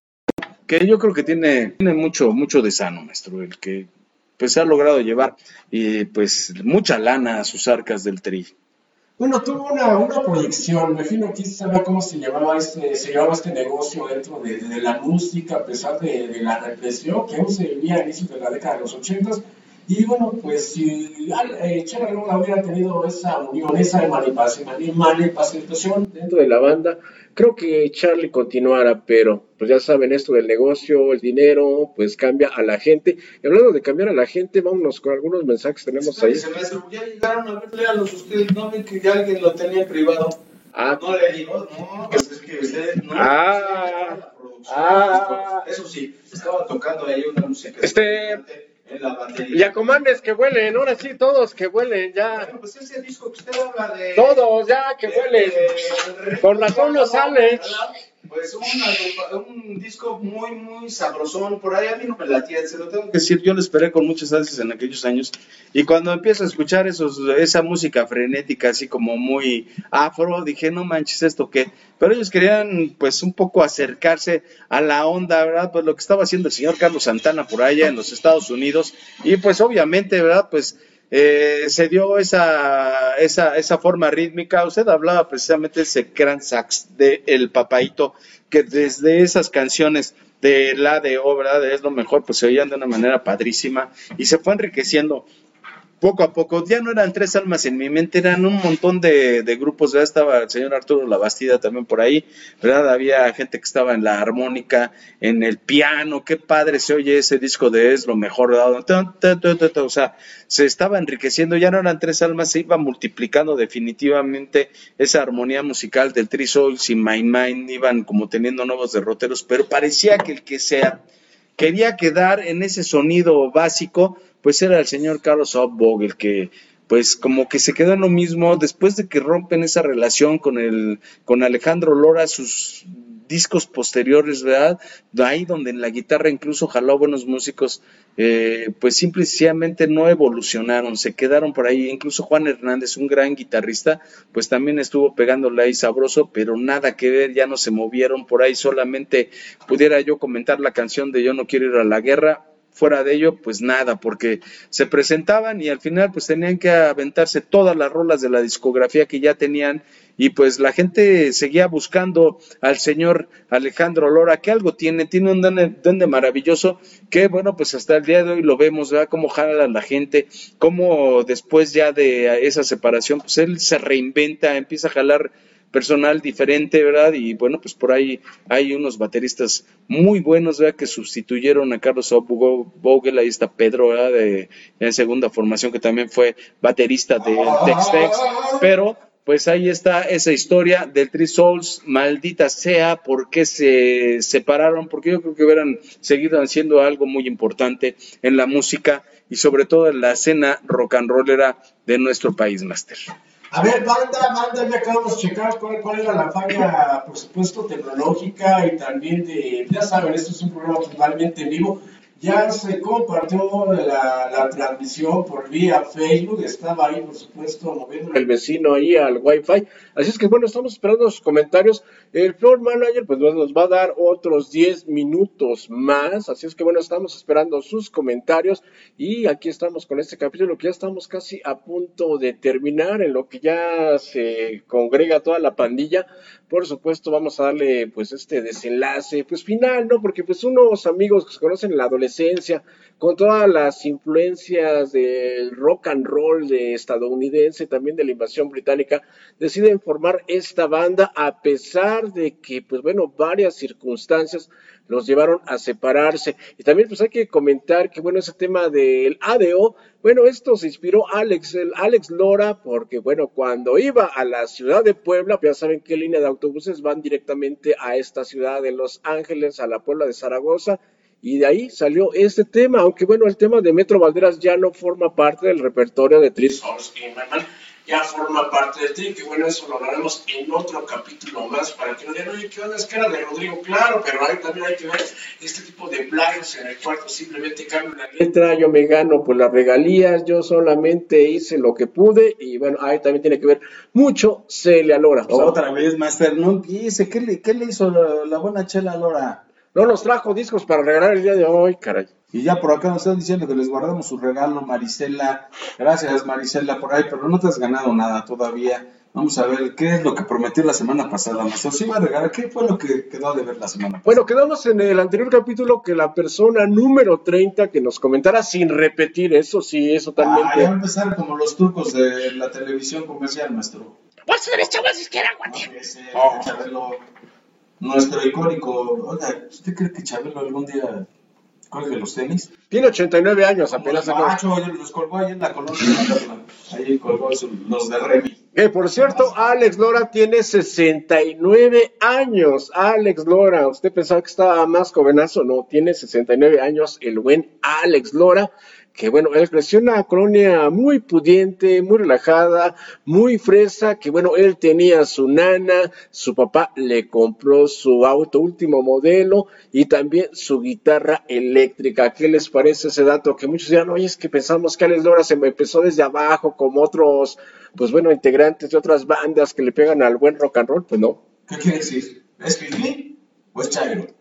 Speaker 3: que yo creo que tiene, tiene mucho, mucho de sano, maestro, el que pues ha logrado llevar y pues mucha lana a sus arcas del tri.
Speaker 2: Bueno, tuvo una, una proyección, me imagino que sabe cómo se llevaba este, se llevaba este negocio dentro de, la música, a pesar de, la represión que aún se vivía a inicios de la década de los ochentas, y bueno, pues si eh, Chela no hubiera tenido esa unión, esa emancipación, emancipación dentro de la banda, creo que Charlie continuara, pero pues ya saben esto del negocio, el dinero, pues cambia a la gente. Y hablando de cambiar a la gente, vámonos con algunos mensajes que tenemos ahí.
Speaker 4: ya llegaron a ver, léalos ustedes, no ven que ya alguien lo tenía en privado. Ah. No le digo, no, pues es que ustedes no. Ah. Ah. Eso sí, estaba tocando ahí una música.
Speaker 2: Este ya comandes que huelen, ahora sí, todos que huelen, ya.
Speaker 4: Bueno, pues ese disco que usted habla de.
Speaker 2: Todos, ya, que huelen. Por razón no sale.
Speaker 4: Pues un disco muy, muy sabrosón. Por ahí a mí no me latía, se lo tengo que decir. Yo lo esperé con muchas ansias en aquellos años. Y cuando empiezo a escuchar esos, esa música frenética, así como muy afro, dije, no manches, ¿esto qué? Pero ellos querían, pues, un poco acercarse a la onda, ¿verdad? Pues lo que estaba haciendo el señor Carlos Santana por allá en los Estados Unidos. Y pues, obviamente, ¿verdad? Pues
Speaker 3: eh, se dio esa, esa, esa forma rítmica. Usted hablaba precisamente de ese gran sax de El Papaito, que desde esas canciones de la de obra de Es lo mejor, pues se oían de una manera padrísima y se fue enriqueciendo poco a poco, ya no eran tres almas en mi mente, eran un montón de, grupos, ya estaba el señor Arturo Labastida también por ahí, ¿verdad? Había gente que estaba en la armónica, en el piano, qué padre se oye ese disco de Es lo mejor, ta, o sea, se estaba enriqueciendo, ya no eran tres almas, se iba multiplicando definitivamente esa armonía musical del Three Souls y My Mind, iban como teniendo nuevos derroteros, pero parecía que el que sea quería quedar en ese sonido básico, pues era el señor Carlos Hopvogel, que pues como que se quedó en lo mismo después de que rompen esa relación con el con Alejandro Lora sus discos posteriores, ¿verdad? Ahí donde en la guitarra incluso jaló buenos músicos, eh, pues simple y sencillamente no evolucionaron, se quedaron por ahí. Incluso Juan Hernández, un gran guitarrista, pues también estuvo pegándole ahí sabroso, pero nada que ver, ya no se movieron por ahí. Solamente pudiera yo comentar la canción de Yo no quiero ir a la guerra, fuera de ello, pues nada, porque se presentaban y al final pues tenían que aventarse todas las rolas de la discografía que ya tenían y pues la gente seguía buscando al señor Alejandro Lora, que algo tiene, tiene un duende, maravilloso, que bueno, pues hasta el día de hoy lo vemos, ¿verdad? Cómo jala la gente, cómo después ya de esa separación, pues él se reinventa, empieza a jalar personal diferente, ¿verdad? Y bueno, pues por ahí hay unos bateristas muy buenos, ¿verdad? Que sustituyeron a Carlos Vogel, ahí está Pedro, ¿verdad? De, en segunda formación, que también fue baterista de Tex-Tex, pero pues ahí está esa historia del Three Souls, maldita sea, por qué se separaron, porque yo creo que hubieran seguido haciendo algo muy importante en la música y sobre todo en la escena rock and rollera de nuestro país, Master.
Speaker 2: A ver, banda, banda, ya acabamos de checar cuál, cuál era la falla, por supuesto, tecnológica y también de, ya saben, esto es un programa totalmente en vivo. Ya se compartió la, la transmisión por vía Facebook, estaba ahí, por supuesto, moviendo el vecino ahí al Wi-Fi. Así es que, bueno, estamos esperando los comentarios. El floor manager, pues nos va a dar otros 10 minutos más. Así es que, bueno, estamos esperando sus comentarios. Y aquí estamos con este capítulo que ya estamos casi a punto de terminar, en lo que ya se congrega toda la pandilla. Por supuesto, vamos a darle, pues, este desenlace, pues, final, ¿no? Porque, pues, unos amigos que se conocen en la adolescencia, con todas las influencias del rock and roll de estadounidense, también de la invasión británica, deciden formar esta banda a pesar de que, pues bueno, varias circunstancias los llevaron a separarse. Y también pues hay que comentar que, bueno, ese tema del ADO, bueno, esto se inspiró Alex, el Alex Lora, porque, bueno, cuando iba a la ciudad de Puebla, pues ya saben qué línea de autobuses van directamente a esta ciudad de Los Ángeles, a la Puebla de Zaragoza, y de ahí salió este tema, aunque bueno, el tema de Metro Valderas ya no forma parte del repertorio de Tris ya forma parte de ti, que bueno, eso lo hablaremos en otro capítulo más para que no digan, oye, ¿qué onda? Es que era de Rodrigo, claro, pero ahí también hay que ver este tipo de playos en el cuarto, simplemente cambio la letra, yo me gano por las regalías, yo solamente hice lo que pude, y bueno, ahí también tiene que ver mucho Celia Lora.
Speaker 4: Otra vez, Master, no ¿qué le, qué le hizo la buena Chela Lora?
Speaker 2: No nos trajo discos para regalar el día de hoy, caray.
Speaker 4: Y ya por acá nos están diciendo que les guardamos su regalo, Marisela. Gracias, Marisela, por ahí, pero no te has ganado nada todavía. Vamos a ver qué es lo que prometió la semana pasada. Nos iba a regalar. ¿Qué fue lo que quedó de ver la semana pasada?
Speaker 2: Bueno, quedamos en el anterior capítulo que la persona número 30 que nos comentara sin repetir, eso sí, eso también.
Speaker 4: Ah, ya va a empezar como los trucos de la televisión comercial, maestro.
Speaker 5: Pues eres chavos izquierda, guate.
Speaker 4: Oh. Nuestro icónico. Oiga, ¿usted cree que Chabelo algún día cuelgue los tenis?
Speaker 2: Tiene 89 años, apenas
Speaker 4: el macho, oye, los colgó ahí en la colonia. ahí colgó los de Remy.
Speaker 2: Que por cierto, Alex Lora tiene 69 años. Alex Lora, usted pensaba que estaba más jovenazo, no, tiene 69 años el buen Alex Lora. Que bueno, él creció en una colonia muy pudiente, muy relajada, muy fresa, que bueno, él tenía su nana, su papá le compró su auto último modelo y también su guitarra eléctrica. ¿Qué les parece ese dato? Que muchos dirán, oye, es que pensamos que Alex Lora se empezó desde abajo, como otros, pues bueno, integrantes de otras bandas que le pegan al buen rock and roll. Pues no,
Speaker 4: ¿Qué quiere decir? ¿Es fifí o es chairo?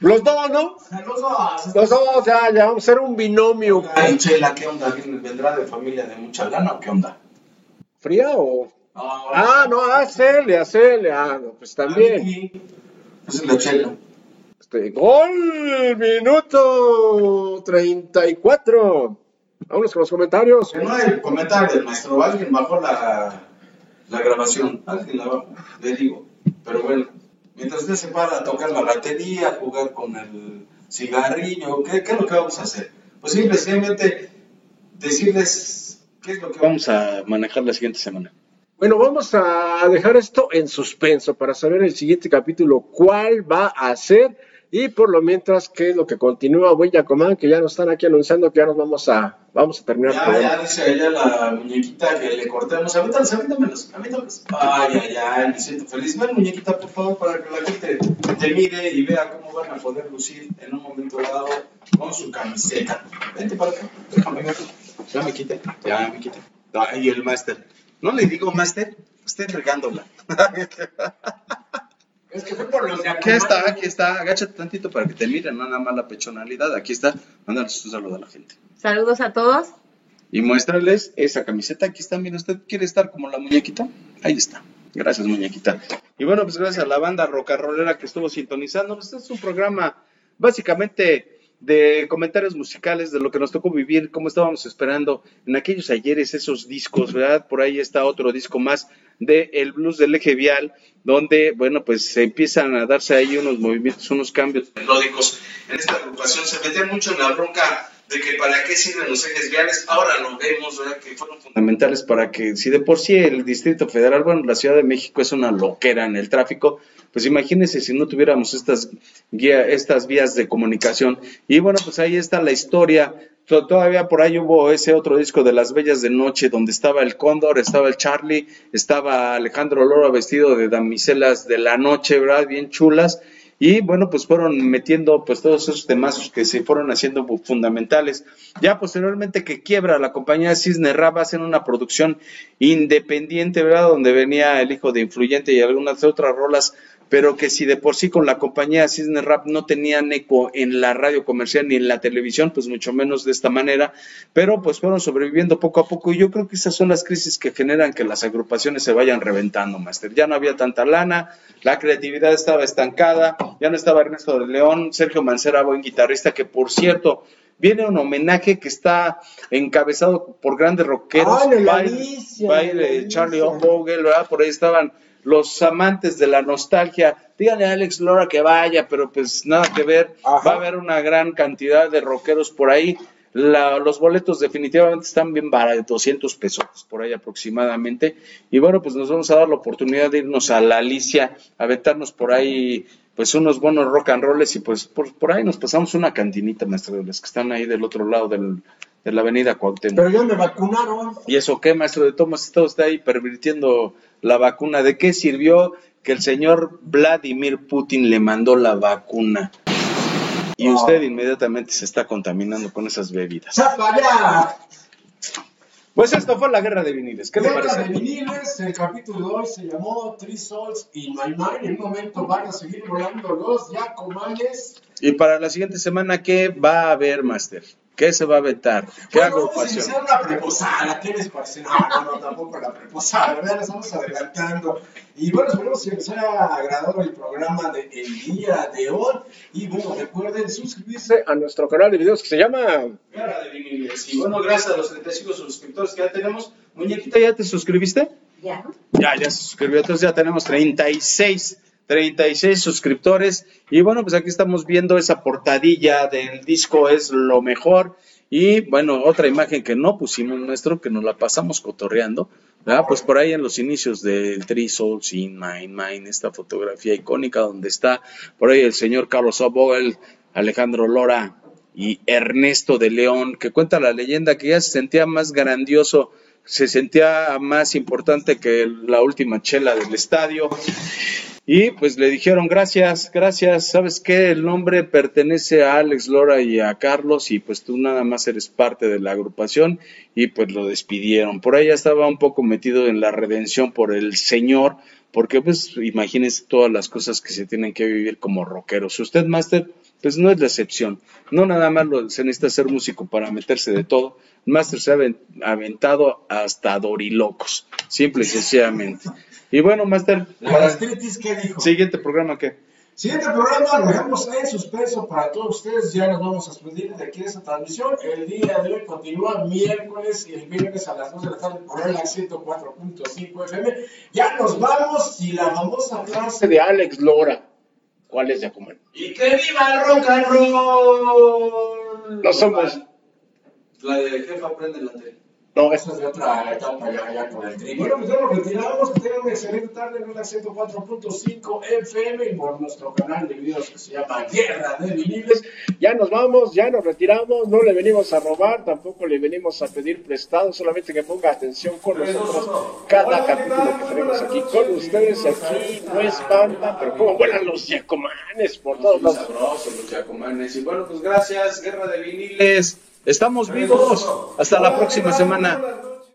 Speaker 2: Los dos, ¿no?
Speaker 3: Los dos.
Speaker 2: Los dos, ya, ya vamos a ser un binomio.
Speaker 3: Ay, Chela, ¿qué onda? ¿Vendrá de familia de mucha lana o qué onda?
Speaker 2: ¿Fría o...?
Speaker 3: Ah,
Speaker 2: Ah, no, hacele, hacele. Ah, no, pues también.
Speaker 3: Esa es la Chela.
Speaker 2: Este, gol, minuto 34. Vámonos con los comentarios.
Speaker 3: No hay comentario del maestro. Alguien bajó la, la grabación. Alguien la bajó, le digo. Pero bueno, mientras usted se para a tocar la batería, a jugar con el cigarrillo, ¿qué, qué es lo que vamos a hacer? Pues simplemente decirles qué es lo que vamos a manejar la siguiente semana.
Speaker 2: Bueno, vamos a dejar esto en suspenso para saber el siguiente capítulo cuál va a ser y por lo mientras qué es lo que continúa Buen Yacomán, que ya nos están aquí anunciando que ya nos vamos a vamos a terminar
Speaker 3: Ya, ya dice allá la muñequita que le cortemos. Avítalos, avítamelos, avítamelos. Ay, ay, ay, me siento feliz. Ven, muñequita, por favor, para que la gente te mire y vea cómo van a poder lucir en un momento dado con su camiseta. Vente para acá, déjame ver. Ya me quité, ya me quité. Ay, el máster. No le digo máster, estoy regándola.
Speaker 8: Es que fue por los de
Speaker 3: Aquí está, aquí está. Agáchate tantito para que te miren, no nada más la pechonalidad. Aquí está. Mándales un saludo a la gente.
Speaker 5: Saludos a todos.
Speaker 3: Y muéstrales esa camiseta. Aquí está, mira, usted quiere estar como la muñequita. Ahí está. Gracias, muñequita. Y bueno, pues gracias a la banda rocarrolera que estuvo sintonizando. Este es un programa básicamente de comentarios musicales, de lo que nos tocó vivir, cómo estábamos esperando en aquellos ayeres esos discos, ¿verdad? Por ahí está otro disco más de El Blues del Eje Vial, donde, bueno, pues se empiezan a darse ahí unos movimientos, unos cambios melódicos. En esta agrupación se metían mucho en la bronca de que para qué sirven los ejes viales, ahora lo vemos, ¿verdad? Que fueron fundamentales para que, si de por sí el Distrito Federal, bueno, la Ciudad de México es una loquera en el tráfico, pues imagínense si no tuviéramos estas, guía, estas vías de comunicación. Y bueno, pues ahí está la historia. To- Todavía por ahí hubo ese otro disco de Las Bellas de Noche, donde estaba el Cóndor, estaba el Charlie, estaba Alejandro Lora vestido de damiselas de la noche, ¿verdad? Bien chulas. Y bueno, pues fueron metiendo pues todos esos temazos que se fueron haciendo fu- fundamentales. Ya posteriormente que quiebra la compañía Cisne Rap, hacen una producción independiente, ¿verdad? Donde venía el hijo de Influyente y algunas otras rolas, pero que si de por sí con la compañía Cisne Rap no tenían eco en la radio comercial ni en la televisión, pues mucho menos de esta manera, pero pues fueron sobreviviendo poco a poco y yo creo que esas son las crisis que generan que las agrupaciones se vayan reventando, Master. Ya no había tanta lana, la creatividad estaba estancada, ya no estaba Ernesto de León, Sergio Mancera, buen guitarrista, que por cierto, viene un homenaje que está encabezado por grandes rockeros,
Speaker 2: Ah,
Speaker 3: baile, Charlie. Vogel, ¿verdad? Por ahí estaban los amantes de la nostalgia. Díganle a Alex Lora que vaya, pero pues nada que ver.
Speaker 2: Ajá.
Speaker 3: Va a haber una gran cantidad de rockeros por ahí. La- los boletos definitivamente están bien baratos, 200 pesos por ahí aproximadamente. Y bueno, pues nos vamos a dar la oportunidad de irnos a la Alicia, a vetarnos por ahí pues unos buenos rock and rolls y pues por, por ahí nos pasamos una cantinita, maestro, de las que están ahí del otro lado del- de la avenida Cuauhtémoc.
Speaker 2: Pero ya me vacunaron.
Speaker 3: ¿Y eso qué, maestro de Tomás? Está usted ahí pervirtiendo la vacuna. ¿De qué sirvió que el señor Vladimir Putin le mandó la vacuna? Y
Speaker 2: Oh.
Speaker 3: usted inmediatamente se está contaminando con esas bebidas.
Speaker 8: ¡Zapa ya!
Speaker 3: Pues esto fue la guerra de viniles. ¿Qué
Speaker 8: Guerra de
Speaker 3: parece?
Speaker 8: viniles, el capítulo de hoy se llamó Three Souls in My Mind. En un momento van a seguir volando los Yacomanes.
Speaker 3: Y para la siguiente semana, ¿qué va a haber, Master? ¿Qué se va a vetar? ¿Qué
Speaker 8: Bueno, vamos a
Speaker 3: agrupación?
Speaker 8: iniciar una preposada. ¿Qué les parece? No, no, no, tampoco la preposada. ¿verdad? Nos vamos adelantando. Y bueno, esperemos que les haya agradado el programa del día de hoy. Y bueno, recuerden suscribirse
Speaker 2: A nuestro canal de videos que se llama.
Speaker 3: Guerra de viniles. Y bueno, gracias a los 35 suscriptores que ya tenemos. Muñequita, ¿ya te suscribiste?
Speaker 5: Ya.
Speaker 3: Ya, ya se suscribió, entonces ya tenemos 36, 36 suscriptores. Y bueno, pues aquí estamos viendo esa portadilla del disco Es lo mejor. Y bueno, otra imagen que no pusimos nuestro, que nos la pasamos cotorreando. Pues por ahí en los inicios del Three Souls in My Mind, esta fotografía icónica donde está por ahí el señor Carlos Obogel, Alejandro Lora y Ernesto de León, que cuenta la leyenda que ya se sentía más grandioso, se sentía más importante que la última chela del estadio. Y pues le dijeron, gracias, gracias, ¿sabes qué? El nombre pertenece a Alex Lora y a Carlos y pues tú nada más eres parte de la agrupación y pues lo despidieron. Por ahí ya estaba un poco metido en la redención por el Señor, porque pues imagínense todas las cosas que se tienen que vivir como rockeros. Usted, Master, pues no es la excepción. No nada más lo- se necesita ser músico para meterse de todo. Master se ha aven- aventado hasta dorilocos, simple y sencillamente. Y bueno, Master,
Speaker 2: La
Speaker 3: para
Speaker 2: gastritis, ¿qué dijo?
Speaker 3: siguiente programa, ¿qué?
Speaker 2: Siguiente programa lo dejamos en suspenso para todos ustedes. Ya nos vamos a despedir de aquí de esta transmisión. El día de hoy continúa miércoles y el viernes a las 2 de la tarde por la 104.5 FM. Ya nos vamos y la famosa frase de
Speaker 9: Alex Lora. ¿Cuál es, Yacomán?
Speaker 2: ¡Y que viva el rock and roll!
Speaker 9: No somos.
Speaker 4: La de jefa prende la tele.
Speaker 9: No, es
Speaker 2: Esa es de otra etapa ya, ya con el tri. Bueno, pues ya nos retiramos. Que tengan una excelente tarde en la 104.5 FM y por nuestro canal de videos que se llama Guerra de Viniles.
Speaker 9: Ya nos vamos, ya nos retiramos, no le venimos a robar, tampoco le venimos a pedir prestado, solamente que ponga atención con nosotros cada capítulo que tenemos aquí con ustedes. Aquí no es pampa, pero como vuelan los yacomanes por todos lados.
Speaker 4: sabrosos los yacomanes. Y bueno, pues gracias, Guerra de Viniles. Estamos vivos. Hasta la próxima semana.